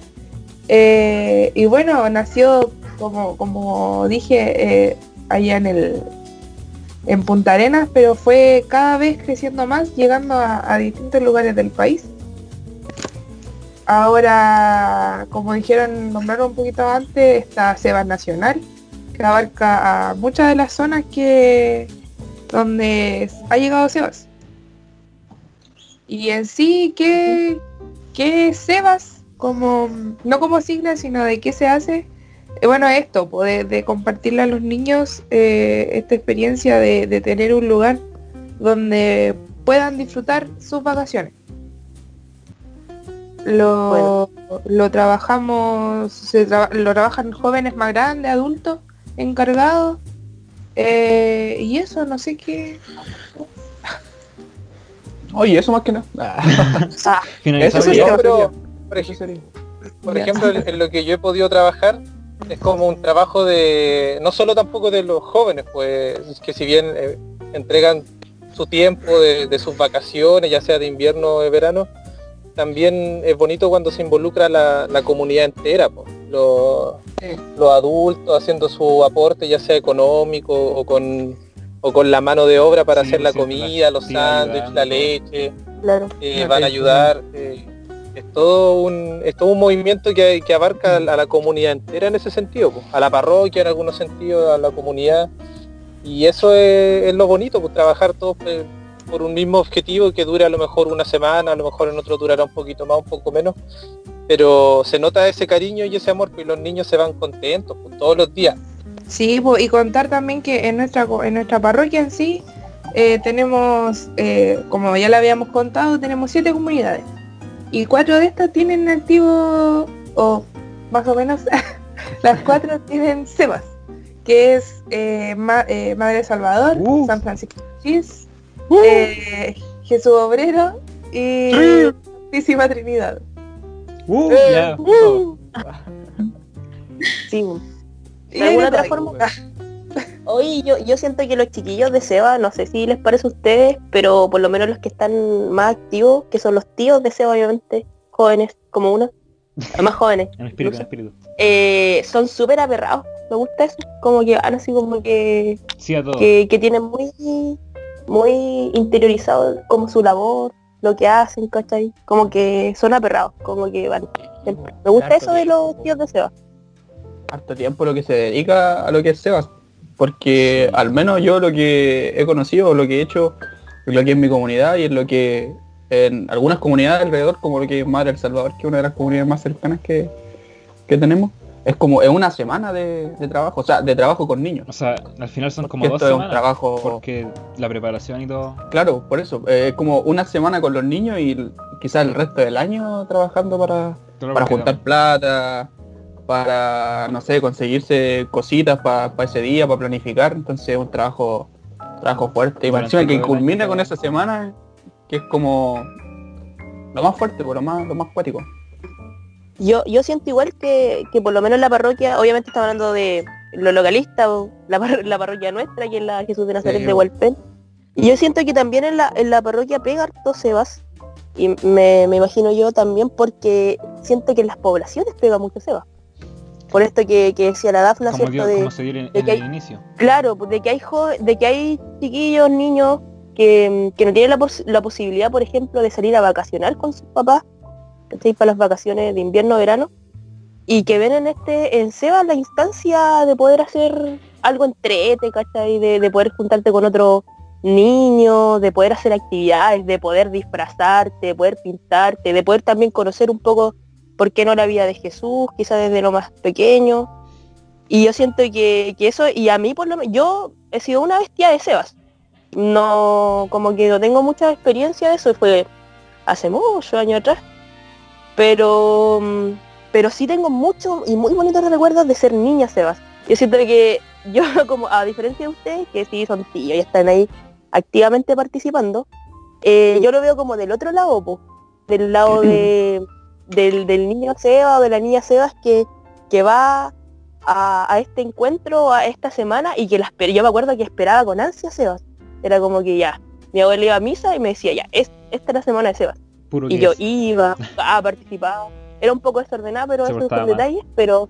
Eh, y bueno, nació, como, como dije, eh, allá en el en Punta Arenas, pero fue cada vez creciendo más, llegando a, a distintos lugares del país. Ahora, como dijeron, nombraron un poquito antes, está Sebas Nacional, que abarca a muchas de las zonas que donde ha llegado Sebas. Y en sí, ¿qué, qué Sebas? Como, no como sigla, sino de qué se hace. Eh, bueno, esto, de, compartirle a los niños eh, esta experiencia de tener un lugar donde puedan disfrutar sus vacaciones. Lo, lo trabajamos, se traba- lo trabajan jóvenes más grandes, adultos, encargados. eh, y eso, no sé qué. *laughs* Oye, eso más que *laughs* nada. Ah, Eso día. No, pero, por ejemplo. Por ejemplo, en, en lo que yo he podido trabajar es como un trabajo de, no solo tampoco de los jóvenes, pues que si bien eh, entregan su tiempo de, de sus vacaciones, ya sea de invierno o de verano, también es bonito cuando se involucra la, la comunidad entera, pues, los, Sí. los adultos haciendo su aporte, ya sea económico o con, o con la mano de obra para Sí, hacer la sí, comida, los sándwiches, la leche claro. eh, Ya, van a ayudar. eh, es todo un es todo un movimiento que, que abarca a la comunidad entera en ese sentido, pues, a la parroquia en algunos sentidos, a la comunidad. Y eso es, es lo bonito, pues trabajar todos por un mismo objetivo que dure a lo mejor una semana, a lo mejor en otro durará un poquito más, un poco menos. Pero se nota ese cariño y ese amor, pues y los niños se van contentos pues, todos los días. Sí, po, y contar también que en nuestra, en nuestra parroquia en sí eh, tenemos, eh, como ya le habíamos contado, tenemos siete comunidades. Y cuatro de estas tienen activo, o más o menos, *laughs* las cuatro tienen SEBAS, que es eh, Ma- eh, Madre Salvador, Uh. San Francisco de Asís, eh, Jesús Obrero y Santísima Trinidad. Uh, Eh, uh. *laughs* Sí. Y De alguna otra forma. Hoy yo, yo siento que los chiquillos de Seba, no sé si les parece a ustedes, pero por lo menos los que están más activos, que son los tíos de Seba, obviamente, jóvenes como uno, más jóvenes, *laughs* en espíritu, en incluso, espíritu. eh, son súper aperrados. Me gusta eso, como que van así como que, Sí a todo. que, que tienen muy, muy interiorizado como su labor, lo que hacen, ¿cachai? Como que son aperrados, como que van. siempre. Me gusta eso de los tíos de Seba. harto tiempo lo que se dedica a lo que es Sebas. Porque al menos yo lo que he conocido, lo que he hecho, lo que es mi comunidad y en lo que en algunas comunidades alrededor, como lo que es Madre El Salvador, que es una de las comunidades más cercanas que, que tenemos, es como es una semana de, de trabajo, o sea, de trabajo con niños. O sea, al final son como dos esto es un semanas. trabajo, Porque la preparación y todo. claro, por eso, eh, es como una semana con los niños y quizás el resto del año trabajando para, para juntar plata, para, no sé, conseguirse cositas para ese día, para planificar. Entonces es un trabajo, trabajo fuerte. Y para encima que culmina año, con esa semana, que es como lo más fuerte, por lo más, lo más cuático. Yo, yo siento igual que, que por lo menos la parroquia, obviamente estamos hablando de lo localista, o la, par- la parroquia nuestra, que es la Jesús de Nazaret Sí, de. Hualpén. Y yo siento que también en la, en la parroquia pega harto Sebas, y me, me imagino yo también porque siento que en las poblaciones pega mucho Sebas. Por esto que, que decía la Dafna, Como, ¿cierto? dio- de, se dio en, de que el hay- inicio. Claro, pues, de que hay jove- de que hay chiquillos, niños que, que no tienen la, pos- la posibilidad, por ejemplo, de salir a vacacionar con sus papás, ¿cachai? Para las vacaciones de invierno, verano, y que ven en este, en Seba la instancia de poder hacer algo entrete, ¿cachai? De, de poder juntarte con otro niño, de poder hacer actividades, de poder disfrazarte, de poder pintarte, de poder también conocer un poco por qué no la vida de Jesús, quizás desde lo más pequeño. Y yo siento que, que eso, y a mí por lo menos, yo he sido una bestia de Sebas. No, como que no tengo mucha experiencia de eso, fue hace muchos años atrás. Pero, mm, pero sí tengo muchos y muy bonitos recuerdos de ser niña Sebas. Yo siento que yo, *laughs* como a diferencia de ustedes, que sí son tíos y están ahí activamente participando, eh, yo lo veo como del otro lado, po, del lado de, *clears throat* del, del niño Sebas o de la niña Sebas que, que va a, a este encuentro, a esta semana, y que la esper- yo me acuerdo que esperaba con ansia Sebas. Era como que ya, mi abuela iba a misa y me decía, ya, es, esta es la semana de Sebas. Puro Y yo es. iba, *laughs* a participar. Era un poco desordenada, pero esos son detalles, pero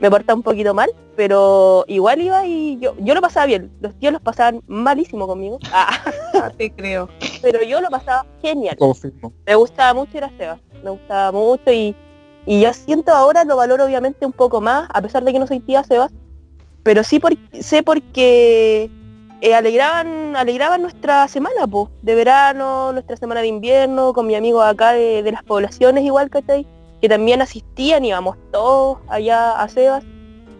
me portaba un poquito mal, pero igual iba y yo, yo lo pasaba bien. Los tíos los pasaban malísimo conmigo. *laughs* Ah, Ah, te creo. pero yo lo pasaba genial Confirmo. me gustaba mucho ir a Sebas, me gustaba mucho y, y yo siento ahora, lo valoro obviamente un poco más, a pesar de que no soy tía Sebas, pero sí por- sé porque eh, alegraban, alegraban nuestra semana, po, de verano, nuestra semana de invierno, con mi amigo acá de, de las poblaciones igual, ¿cachai? Que también asistían, íbamos todos allá a Sebas.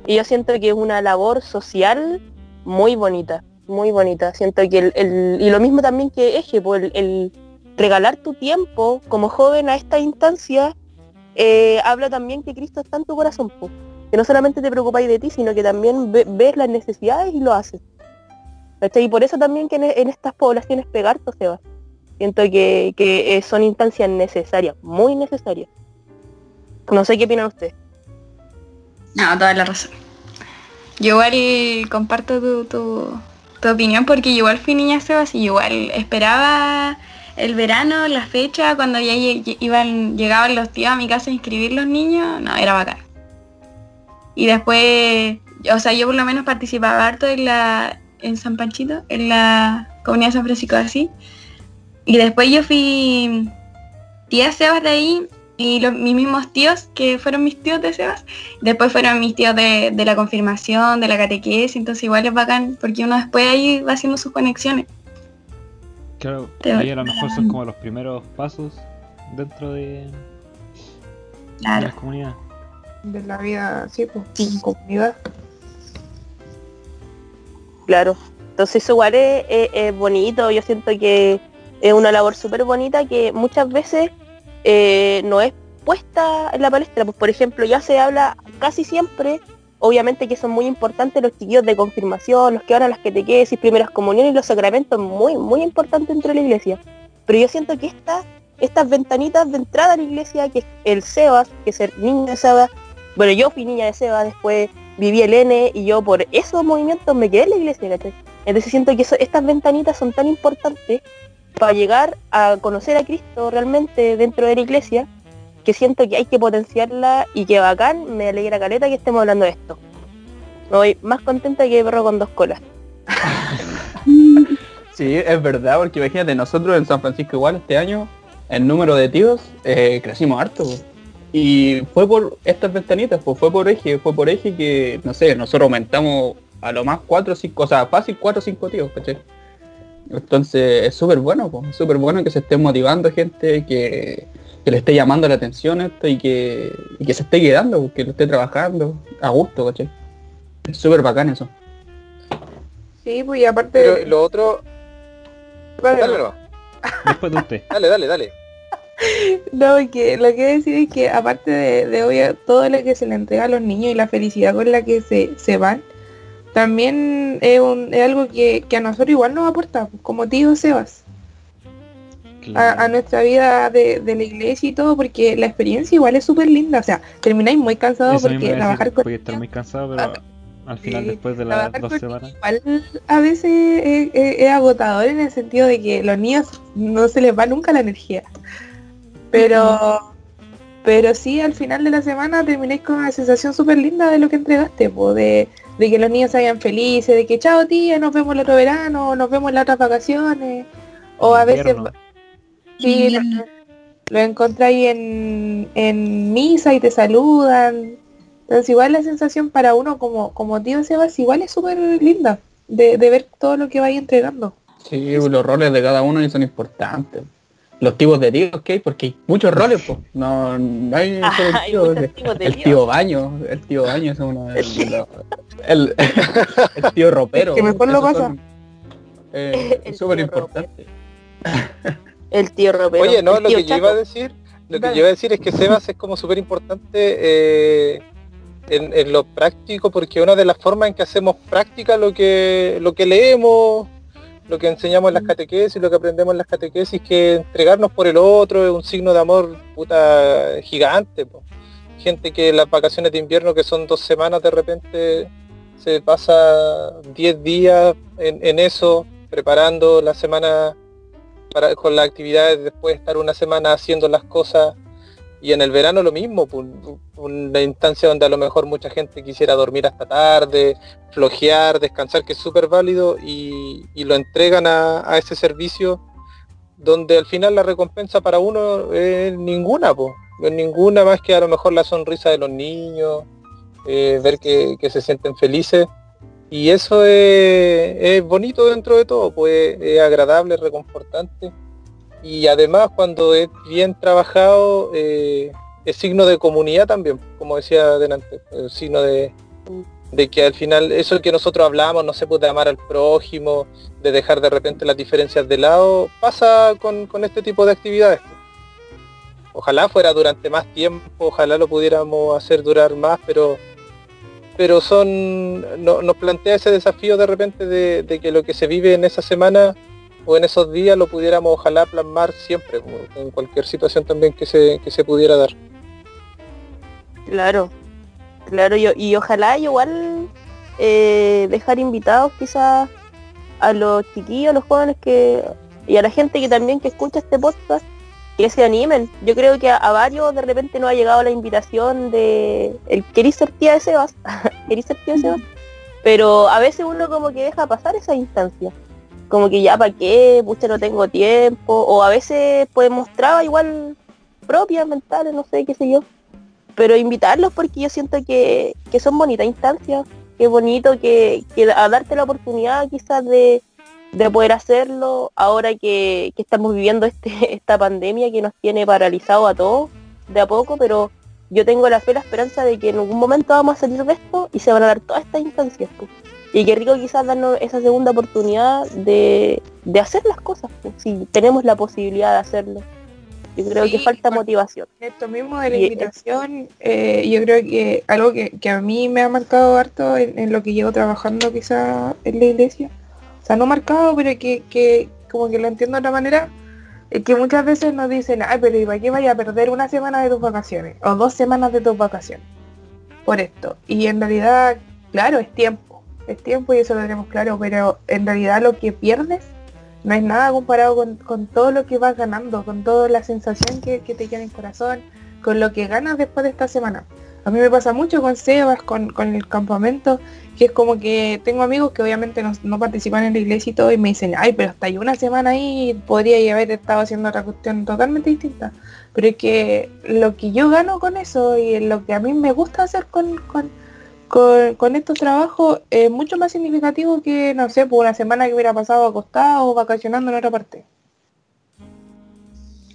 Y yo siento que es una labor social muy bonita, muy bonita. Siento que el, y lo mismo también que Eje, po, el, regalar tu tiempo como joven a esta instancia, eh, habla también que Cristo está en tu corazón, po. que no solamente te preocupáis de ti, sino que también ve- ves las necesidades y lo haces. Y por eso también que en, estas poblaciones pegar se va. Siento que, que, eh, son instancias necesarias, muy necesarias. No sé qué opinan ustedes. No, toda la razón. Yo igual comparto tu, tu, opinión porque igual fui niña Sebas y igual esperaba el verano, la fecha, cuando ya iban, llegaban los tíos a mi casa a inscribir los niños, no, era bacán. Y después, o sea, yo por lo menos participaba harto en la, en San Panchito, en la comunidad de San Francisco de Asís. Y después yo fui tía Sebas de ahí y los, mis mismos tíos, que fueron mis tíos de Sebas, después fueron mis tíos de, de la confirmación, de la catequesis, entonces igual es bacán, porque uno después ahí va haciendo sus conexiones. Claro, Te- ahí a lo mejor son como los primeros pasos dentro de, de Claro. las comunidades. De la vida, sí, pues, en comunidad. Claro. Entonces eso igual es, bonito, yo siento que es una labor súper bonita que muchas veces eh, no es puesta en la palestra. Pues por ejemplo, ya se habla casi siempre, obviamente que son muy importantes los chiquillos de confirmación, los que van a las catequesis, primeras comuniones y los sacramentos, muy, muy importantes dentro de la iglesia. Pero yo siento que estas, estas ventanitas de entrada a la iglesia, que es el Sebas, que es el niño de Sebas, bueno, yo fui niña de Sebas, después viví el N y yo por esos movimientos me quedé en la iglesia, ¿cachai? Entonces siento que estas ventanitas son tan importantes para llegar a conocer a Cristo realmente dentro de la iglesia, que siento que hay que potenciarla y que bacán, me alegra caleta que estemos hablando de esto. Me voy más contenta que perro con dos colas. *laughs* Sí, es verdad, porque imagínate, nosotros en San Francisco igual este año, el número de tíos, eh, crecimos harto. Y fue por estas ventanitas, pues fue por eje, fue por eje que, no sé, nosotros aumentamos a lo más cuatro o cinco, o sea, fácil cuatro o cinco tíos, ¿cachai? Entonces es súper bueno, pues, es súper bueno que se esté motivando gente, que, que le esté llamando la atención esto y que, y que se esté quedando, pues, que lo esté trabajando a gusto, ¿cachai? Es súper bacán eso. Sí, pues y aparte... Pero lo otro, dale, nomás. Después de usted. dale, dale, dale. No, que lo que decir es que aparte de, de obvio, todo lo que se le entrega a los niños y la felicidad con la que se, se van, también es, un- es algo que, que a nosotros igual nos aporta, pues, como tío Sebas, a, Claro. a nuestra vida de, de la iglesia y todo, porque la experiencia igual es súper linda, o sea, termináis muy cansados Eso porque a trabajar con estar muy cansado, pero al final después de las trabajar dos con semanas. niños igual a veces es, es- es agotador en el sentido de que los niños no se les va nunca la energía. Pero pero sí al final de la semana terminéis con una sensación súper linda de lo que entregaste, po, de, de que los niños se vayan felices, de que chao tía, nos vemos el otro verano, nos vemos en las otras vacaciones. O a veces sí, lo, lo encontráis en, en misa y te saludan. Entonces igual la sensación para uno como, como tío Sebas igual es súper linda de, de ver todo lo que vais entregando. Sí, los roles de cada uno son importantes. Los tipos de tíos que hay, porque hay muchos roles, pues. No, no hay Ah, *laughs* hay tío, el, el tío baño, el tío baño es uno de los- el, *laughs* el tío ropero. Que mejor lo pasa. son, eh, *laughs* El súper importante. El tío ropero. Oye, no, lo que yo iba a decir, lo que Dale. yo iba a decir es que Sebas es como súper importante eh, en, en lo práctico, porque una de las formas en que hacemos práctica lo que lo que leemos, lo que enseñamos en las catequesis, lo que aprendemos en las catequesis, que entregarnos por el otro es un signo de amor puta gigante. po. Gente que las vacaciones de invierno, que son dos semanas, de repente se pasa 10 días en, en eso, preparando la semana para, con las actividades, después de estar una semana haciendo las cosas. Y en el verano lo mismo, un- una instancia donde a lo mejor mucha gente quisiera dormir hasta tarde, flojear, descansar, que es súper válido, y, lo entregan a, ese servicio donde al final la recompensa para uno es ninguna, pues, es ninguna más que a lo mejor la sonrisa de los niños, eh, ver que, se sienten felices Y eso es, es bonito dentro de todo, pues es agradable, reconfortante. Y además cuando es bien trabajado, eh, es signo de comunidad también, como decía adelante, el signo de, que al final eso que nosotros hablamos, no se puede amar al prójimo, de dejar de repente las diferencias de lado, pasa con, este tipo de actividades. Ojalá fuera durante más tiempo, ojalá lo pudiéramos hacer durar más, pero pero son no- nos plantea ese desafío de repente de que lo que se vive en esa semana o en esos días lo pudiéramos ojalá plasmar siempre, en cualquier situación también que se, que se pudiera dar. Claro, claro, y ojalá igual eh, dejar invitados quizás a los chiquillos, a los jóvenes que y a la gente que también que escucha este podcast que se animen. Yo creo que a, a varios de repente no ha llegado la invitación de el ¿querís ser tía de Sebas? *laughs* ¿Querís ser tía de Sebas? Pero a veces uno como que deja pasar esa instancia. Como que ya para qué, pucha no tengo tiempo, o a veces pues mostraba igual propias mentales, no sé, qué sé yo pero invitarlos porque yo siento que, que son bonitas instancias, que bonito que, que a darte la oportunidad quizás de, de poder hacerlo ahora que, que estamos viviendo este, *laughs* esta pandemia que nos tiene paralizado a todos de a poco, pero yo tengo la fe la esperanza de que en algún momento vamos a salir de esto y se van a dar todas estas instancias. pues. Y qué rico quizás darnos esa segunda oportunidad de, de hacer las cosas, pues, si tenemos la posibilidad de hacerlo. Yo creo que falta motivación. Esto mismo de la Y- invitación, eh, yo creo que algo que, que a mí me ha marcado harto en, en lo que llevo trabajando quizá en la iglesia, o sea, no marcado, pero que, que como que lo entiendo de otra manera, es que muchas veces nos dicen, ay, pero ¿y para qué vaya a perder una semana de tus vacaciones? O dos semanas de tus vacaciones por esto. Y en realidad, claro, es tiempo, es tiempo y eso lo tenemos claro, pero en realidad lo que pierdes no es nada comparado con, con todo lo que vas ganando, con toda la sensación que, que te queda en el corazón, con lo que ganas después de esta semana. A mí me pasa mucho con Sebas, con, con el campamento, que es como que tengo amigos que obviamente no, no participan en la iglesia y todo, y me dicen, ay, pero hasta ahí una semana ahí podría haber estado haciendo otra cuestión totalmente distinta. Pero es que lo que yo gano con eso y lo que a mí me gusta hacer con, con, con, con estos trabajos es mucho más significativo que, no sé, por una semana que hubiera pasado acostado o vacacionando en otra parte.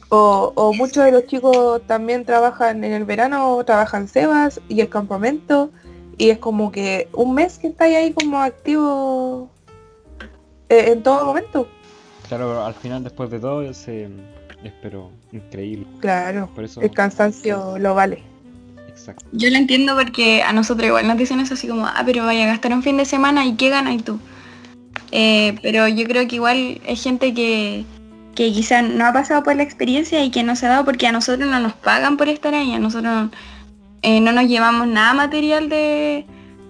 O, o muchos de los chicos también trabajan en el verano, trabajan Sebas y el campamento, y es como que un mes que estáis ahí como activo eh, en todo momento. Claro, al final, después de todo, se es pero increíble. Claro, Por eso, el cansancio lo vale. Yo lo entiendo porque a nosotros igual nos dicen eso así como, ah, pero vaya a gastar un fin de semana y qué ganas tú. Eh, pero yo creo que igual es gente que, que quizá no ha pasado por la experiencia y que no se ha dado porque a nosotros no nos pagan por estar ahí, a nosotros eh, no nos llevamos nada material de,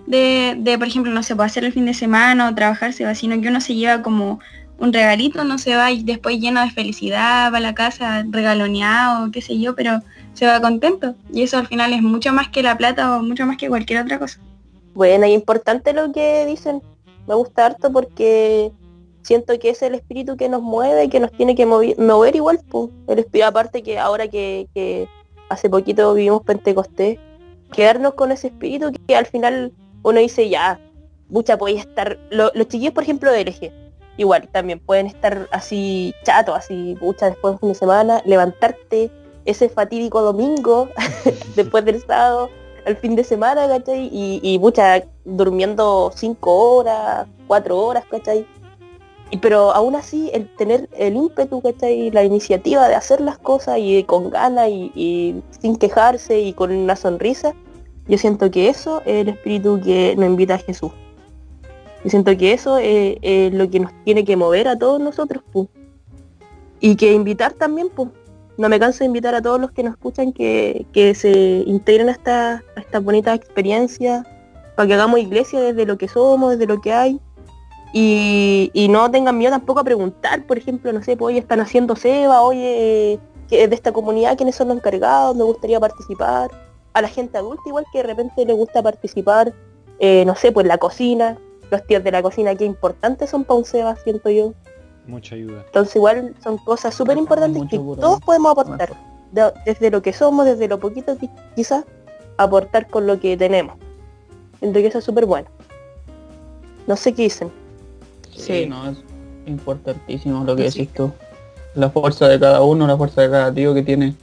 de, de, por ejemplo, no se puede hacer el fin de semana o trabajar, se va, sino que uno se lleva como un regalito, no se va y después lleno de felicidad, va a la casa regaloneado, qué sé yo, pero se va contento. Y eso al final es mucho más que la plata o mucho más que cualquier otra cosa. Bueno, y importante lo que dicen. Me gusta harto porque siento que es el espíritu que nos mueve, que nos tiene que mover igual. pues. El espíritu, aparte que ahora que, hace poquito vivimos Pentecostés, quedarnos con ese espíritu que, al final uno dice ya, mucha puede estar. lo- los chiquillos, por ejemplo, del eje, igual también pueden estar así chatos, así, pucha, después de fin de semana, levantarte ese fatídico domingo, *laughs* después del sábado, al fin de semana, ¿cachai? Y, y mucha durmiendo cinco horas, cuatro horas, ¿cachai? Pero aún así, el tener el ímpetu, ¿cachai? La iniciativa de hacer las cosas y con ganas y, sin quejarse y con una sonrisa, yo siento que eso es el espíritu que nos invita a Jesús. Yo siento que eso es, lo que nos tiene que mover a todos nosotros, pu. Y que invitar también, pues. No me canso de invitar a todos los que nos escuchan que, que se integren a esta, a esta bonita experiencia, para que hagamos iglesia desde lo que somos, desde lo que hay. Y, y no tengan miedo tampoco a preguntar, por ejemplo, no sé, pues hoy están haciendo Seba, oye, de esta comunidad, quiénes son los encargados, me gustaría participar. A la gente adulta igual que de repente le gusta participar, eh, no sé, pues la cocina, los tíos de la cocina, qué importantes son para un Seba, siento yo. Mucha ayuda. Entonces igual son cosas súper importantes que todos podemos aportar. De- desde lo que somos, desde lo poquito que quizás, aportar con lo que tenemos. Siento que eso es súper bueno. No sé qué dicen. Sí, no, es importantísimo lo que decís tú. La fuerza de cada uno, la fuerza de cada tío que tiene,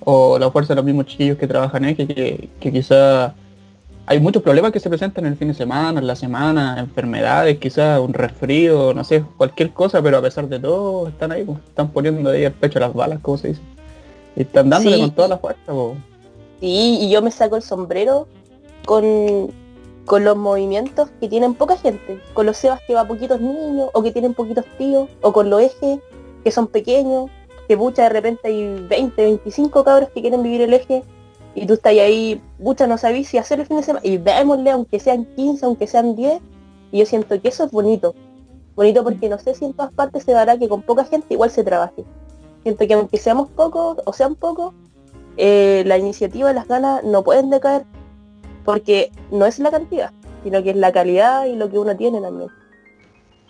o la fuerza de los mismos chiquillos que trabajan en que, que, que quizá hay muchos problemas que se presentan en el fin de semana, en la semana, enfermedades, quizás un resfrío, no sé, cualquier cosa, pero a pesar de todo están ahí, pues, están poniendo ahí el pecho a las balas, como se dice. Y están dándole Sí. con toda la fuerza, pues. Sí, y yo me saco el sombrero con, con los movimientos que tienen poca gente, con los sebas que va poquitos niños, o que tienen poquitos tíos, o con los ejes que son pequeños, que bucha de repente hay 20, 25 cabros que quieren vivir el eje, y tú estás ahí, bucha no sabís si hacer el fin de semana, y démosle aunque sean 15, aunque sean 10, y yo siento que eso es bonito. Bonito porque no sé si en todas partes se dará que con poca gente igual se trabaje. Siento que aunque seamos pocos o sean pocos, eh, la iniciativa, las ganas no pueden decaer porque no es la cantidad, sino que es la calidad y lo que uno tiene también.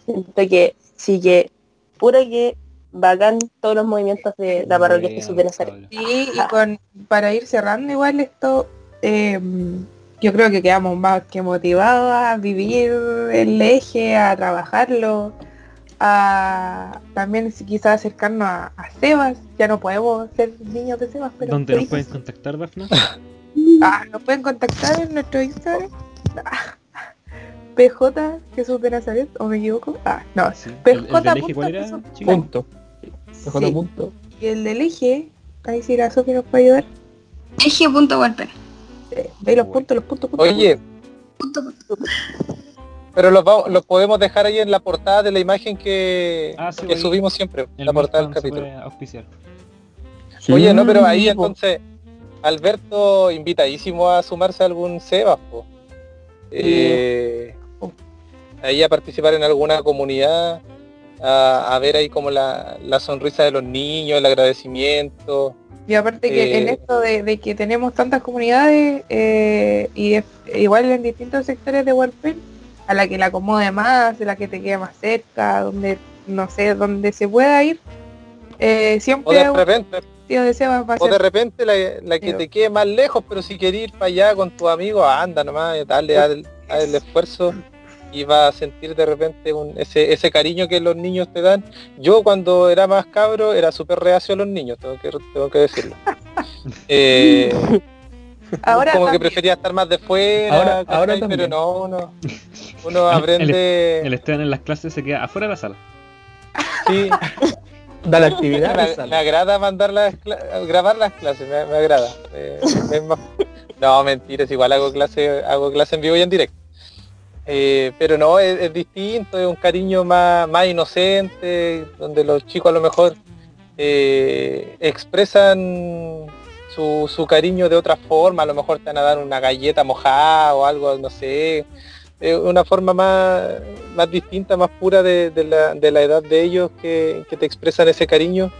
Siento que sí que puro que bacán todos los movimientos de la parroquia Jesús de Nazaret. Sí, y con, para ir cerrando igual esto, eh, yo creo que quedamos más que motivados a vivir el eje, a trabajarlo, a también si quizás acercarnos a, a Sebas, ya no podemos ser niños de Sebas, pero ¿Dónde nos pueden contactar, Dafna? *laughs* Ah, nos pueden contactar en nuestro Instagram. Ah, PJ Jesús de Nazaret, o me equivoco. Ah, no. Sí. Pero ¿El, el del J. eje cuál era? Punto. PJ Sí. punto. Y el del eje, ahí sí la Sofía nos puede ayudar. Eje.golpe. Eh, Ve los puntos, los puntos, puntos. Oye, Punto, punto. pero los, vamos- los podemos dejar ahí en la portada de la imagen que, Ah, sí, que subimos siempre, El la portada del capítulo. Sí. Oye, no, pero ahí entonces, Alberto invitadísimo a sumarse a algún Sebas. Eh, ahí a participar en alguna comunidad, a, a ver ahí como la, la sonrisa de los niños, el agradecimiento. Y aparte que Eh, en esto de, de que tenemos tantas comunidades eh, y de- igual en distintos sectores de Warpen, a la que la acomode más, a la que te quede más cerca, donde no sé, donde se pueda ir, eh, O siempre de repente, tío de va a o de repente la, la que te quede más lejos, pero si querés ir para allá con tus amigos, anda nomás, dale, dale, dale el esfuerzo y vas a sentir de repente un- ese, ese cariño que los niños te dan. Yo cuando era más cabro era súper reacio a los niños, tengo que, tengo que decirlo. *laughs* Eh, ahora como que prefería estar más de fuera, Ahora- ahora pero también. no, no. *laughs* Uno El- aprende... El Esteban en las clases se queda afuera de la sala. sí, *laughs* Da la actividad. me, agrada mandar las grabar las clases, me, me agrada. Eh, es más- no, mentiras, igual hago clase, hago clase en vivo y en directo. Eh, pero no, es, distinto, es un cariño más, más inocente, donde los chicos a lo mejor eh, expresan su, cariño de otra forma, a lo mejor te van a dar una galleta mojada o algo, no sé, una forma más, más distinta, más pura de, la, edad de ellos que, te expresan ese cariño.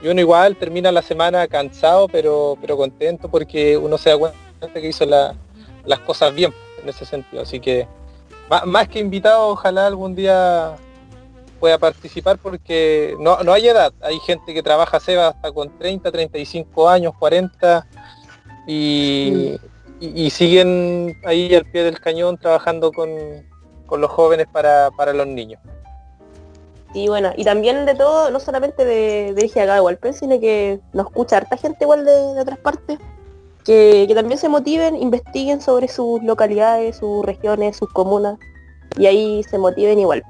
Y uno igual termina la semana cansado, pero, pero contento porque uno se da cuenta que hizo la- las cosas bien en ese sentido. Así que más que invitado, ojalá algún día pueda participar porque no, no hay edad. Hay gente que trabaja Seba hasta con 30, 35 años, 40 y, y- y siguen ahí al pie del cañón trabajando con, con los jóvenes para, para los niños. Y bueno, y también de todo, no solamente de, de acá de sino que nos escucha harta gente igual de, de otras partes, que, que también se motiven, investiguen sobre sus localidades, sus regiones, sus comunas, y ahí se motiven igual.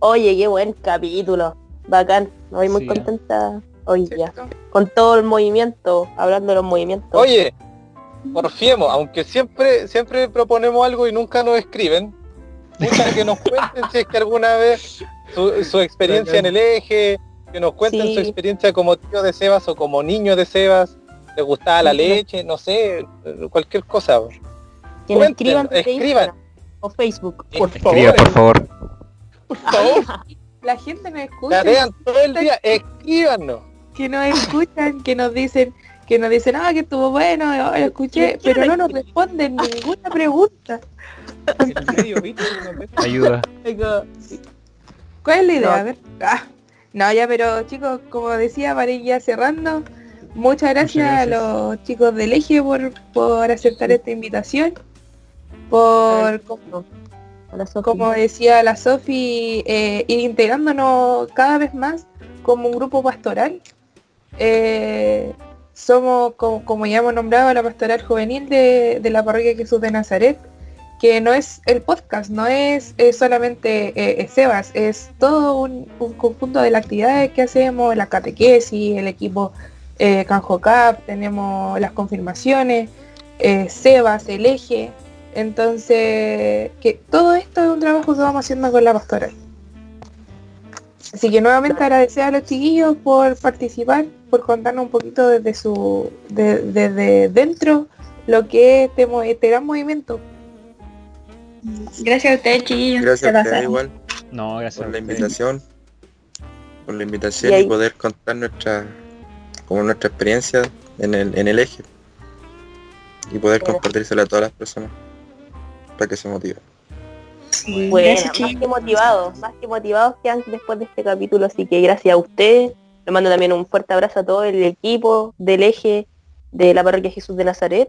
Oye, qué buen capítulo, bacán, me voy muy Sí, ¿eh? contenta hoy ya, con todo el movimiento, hablando de los movimientos. Oye, porfiemos, aunque siempre, siempre proponemos algo y nunca nos escriben, muchas que nos cuenten si es que alguna vez su, su experiencia en el eje, que nos cuenten Sí. su experiencia como tío de Sebas o como niño de Sebas, les gustaba la leche, no sé, cualquier cosa. que nos cuenten, escriban escriban. O Facebook. Por Escriba, por favor. Por favor. *laughs* La gente nos escucha, Tarean todo el día, *laughs* escríbanos. que nos escuchan, que nos dicen, que nos dicen, ah, que estuvo bueno, oh, lo escuché, pero no nos responden *laughs* ninguna pregunta. Ayuda. ¿Cuál es la idea? No. A ver. Ah, no, ya, pero chicos, como decía, para ir ya cerrando, muchas gracias, Muchas a los chicos del eje por, por aceptar esta invitación, por, como decía la Sofi, eh, ir integrándonos cada vez más como un grupo pastoral. Eh, somos, como, como ya hemos nombrado, la pastoral juvenil de, de la parroquia Jesús de Nazaret, que no es el podcast, no es, es solamente eh, eh, Sebas, es todo un, un conjunto de las actividades que hacemos, la catequesis, el equipo eh, Canjocap, tenemos las confirmaciones, eh, Sebas, el eje, entonces, que todo esto es un trabajo que vamos haciendo con la pastoral. Así que nuevamente agradecer a los chiquillos por participar, por contarnos un poquito desde su, de- desde dentro lo que es este, este gran movimiento. Gracias a ustedes, chiquillos. Gracias a ustedes igual No, gracias. por la a invitación. Por la invitación Y poder contar nuestra como nuestra experiencia en el, en el eje. Y poder Bueno. compartírsela a todas las personas para que se motiven. Bueno, Gracias, más que motivados, más que motivados quedan después de este capítulo, así que gracias a ustedes. Le mando también un fuerte abrazo a todo el equipo del eje de la parroquia Jesús de Nazaret.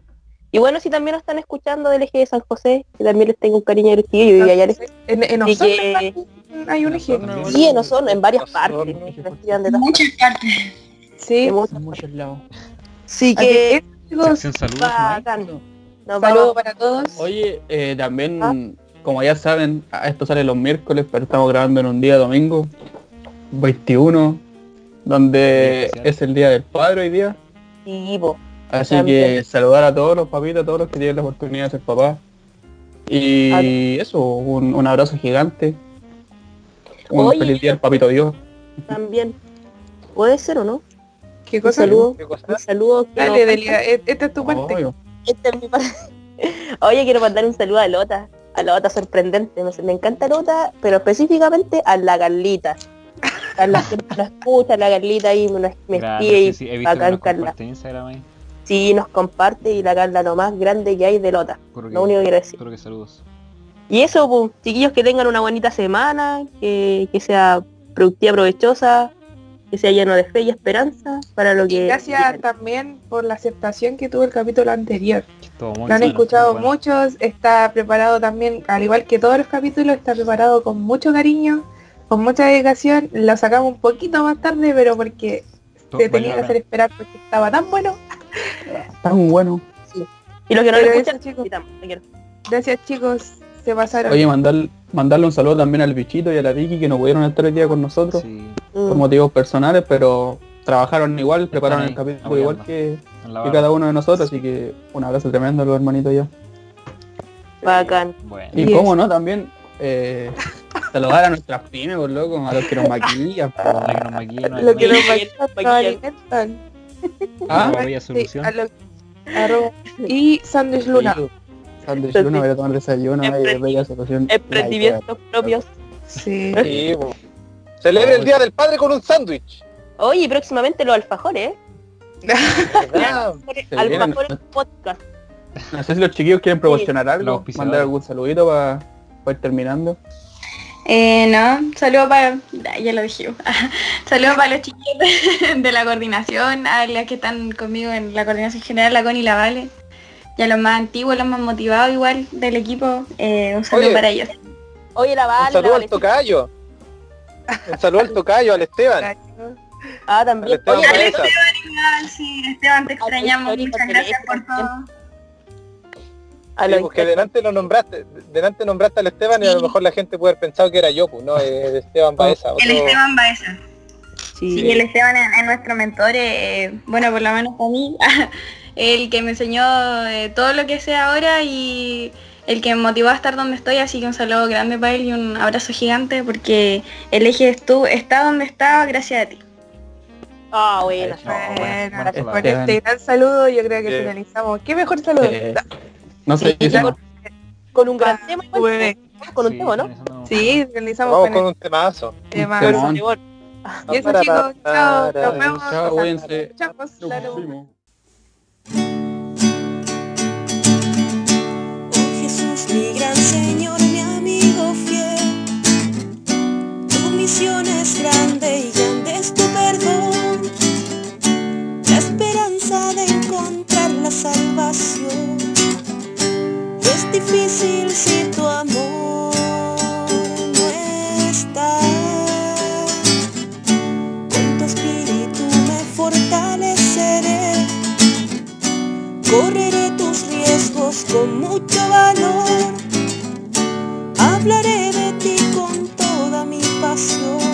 Y bueno, si también nos están escuchando del eje de San José, que también les tengo un cariño a los chiquillos, yo allá en- En, en Y Osorno que- hay un eje. Sí, en Osorno, en varias Osorno, partes. de Muchas partes. Sí. En muchos lados. Así Así que Sección saludos, para todos. Oye, eh, también, Ah. como ya saben, esto sale los miércoles, pero estamos grabando en un día domingo, 21, donde es el Día del Padre hoy día. Sí, po. Así También. que saludar a todos los papitos, a todos los que tienen la oportunidad de ser papás. Y eso, un, un abrazo gigante. Un Oye, feliz día al papito Dios. también. ¿Puede ser o no? ¿Qué Un cosa? saludo. ¿Qué cosa? Un saludo. que Dale, Delia, e- esta es tu parte. Obvio. Esta es mi parte. *laughs* Oye, quiero mandar un saludo a Lota. A Lota sorprendente. Me, me encanta Lota, pero específicamente a la Carlita. A la que nos escucha, la Carlita ahí me, me Gracias, escribe sí, sí, he y Carla. comparte en Instagram ahí. Sí, nos comparte y la Carla lo más grande que hay de Lota. Que, Lo único que quiero decir. puro que saludos. Y eso, pues, chiquillos, que tengan una bonita semana, que, que sea productiva, provechosa, que sea lleno de fe y esperanza para lo Y que... gracias también por la aceptación que tuvo el capítulo anterior. Todo muy Lo han bueno, escuchado bueno. muchos, está preparado también, al igual que todos los capítulos, está preparado con mucho cariño, con mucha dedicación. Lo sacamos un poquito más tarde, pero porque Todo se tenía que hacer esperar porque estaba tan bueno. Está muy bueno. Y los que no Pero lo eso, escuchan, chicos. Gracias chicos, se pasaron. Oye, mandar, mandarle un saludo también al bichito y a la Vicky que no pudieron estar hoy día con nosotros Sí, por Mm. motivos personales, pero trabajaron igual, prepararon ahí, el capítulo igual que, que cada uno de nosotros, así que un abrazo tremendo a los hermanitos ya. Bacán. Bueno, Y Yes. cómo no, también eh, saludar a nuestras pymes, por loco, a los que nos maquillan. po. la que nos maquilla, no lo que nos Maquillan, maquillan, maquillan. Ah, Sí, a lo- arroba. Y Sándwich Luna. Sándwich Luna, voy a tomar desayuno, Emprendi- ay, bella solución. Emprendimientos propios. Sí. Sí, po. Celebre el Día del Padre con un sándwich. Oye, y próximamente los alfajores, *laughs* ¿eh? Alfajores *laughs* podcast. No sé si los chiquillos quieren promocionar algo, mandar algún saludito para ir terminando. Eh, no, saludos para, ya lo dije, *laughs* saludos para los chiquillos de, de la coordinación, a las que están conmigo en la coordinación general, la Connie y la Vale, y a los más antiguos, los más motivados igual del equipo, eh, un saludo Oye. para ellos. Oye, la Un vale, la saludo al tocayo. Un saludo al tocayo, al Esteban. Ah, Al también. Esteban Oye, Baeza. Ah, sí, Esteban, te extrañamos, muchas gracias por todo. a Sí, porque delante lo nombraste, delante nombraste al Esteban y a lo mejor la gente puede haber pensado que era yo, pues, no, es Esteban Baeza. El. Esteban Baeza. Sí. Y el Esteban es, es nuestro mentor, eh, bueno, por lo menos para mí, *laughs* el que me enseñó eh, todo lo que sé ahora y el que me motivó a estar donde estoy, así que un saludo grande para él y un abrazo gigante porque el eje estu está donde está gracias a ti. Ah, bueno. No, bueno, con Esteban. este gran saludo yo creo que finalizamos. ¿Qué mejor saludo? Eh, no sé, Sí, con, con un gran Ah, tema con un Sí, tema, ¿no? Sí, finalizamos Vamos con con el un temazo. tema. *laughs* Y eso chicos, chao, nos vemos. Chao, cuídense. Chao. Oh Jesús, mi gran Señor, mi amigo fiel. Tu misión es grande y grande es tu perdón. La esperanza de encontrar la salvación. Es difícil sin tu amor. correré tus riesgos con mucho valor, hablaré de ti con toda mi pasión.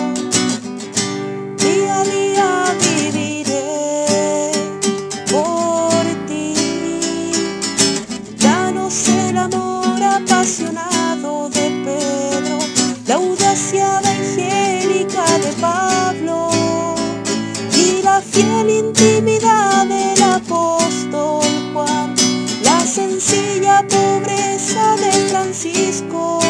Sencilla pobreza de Francisco,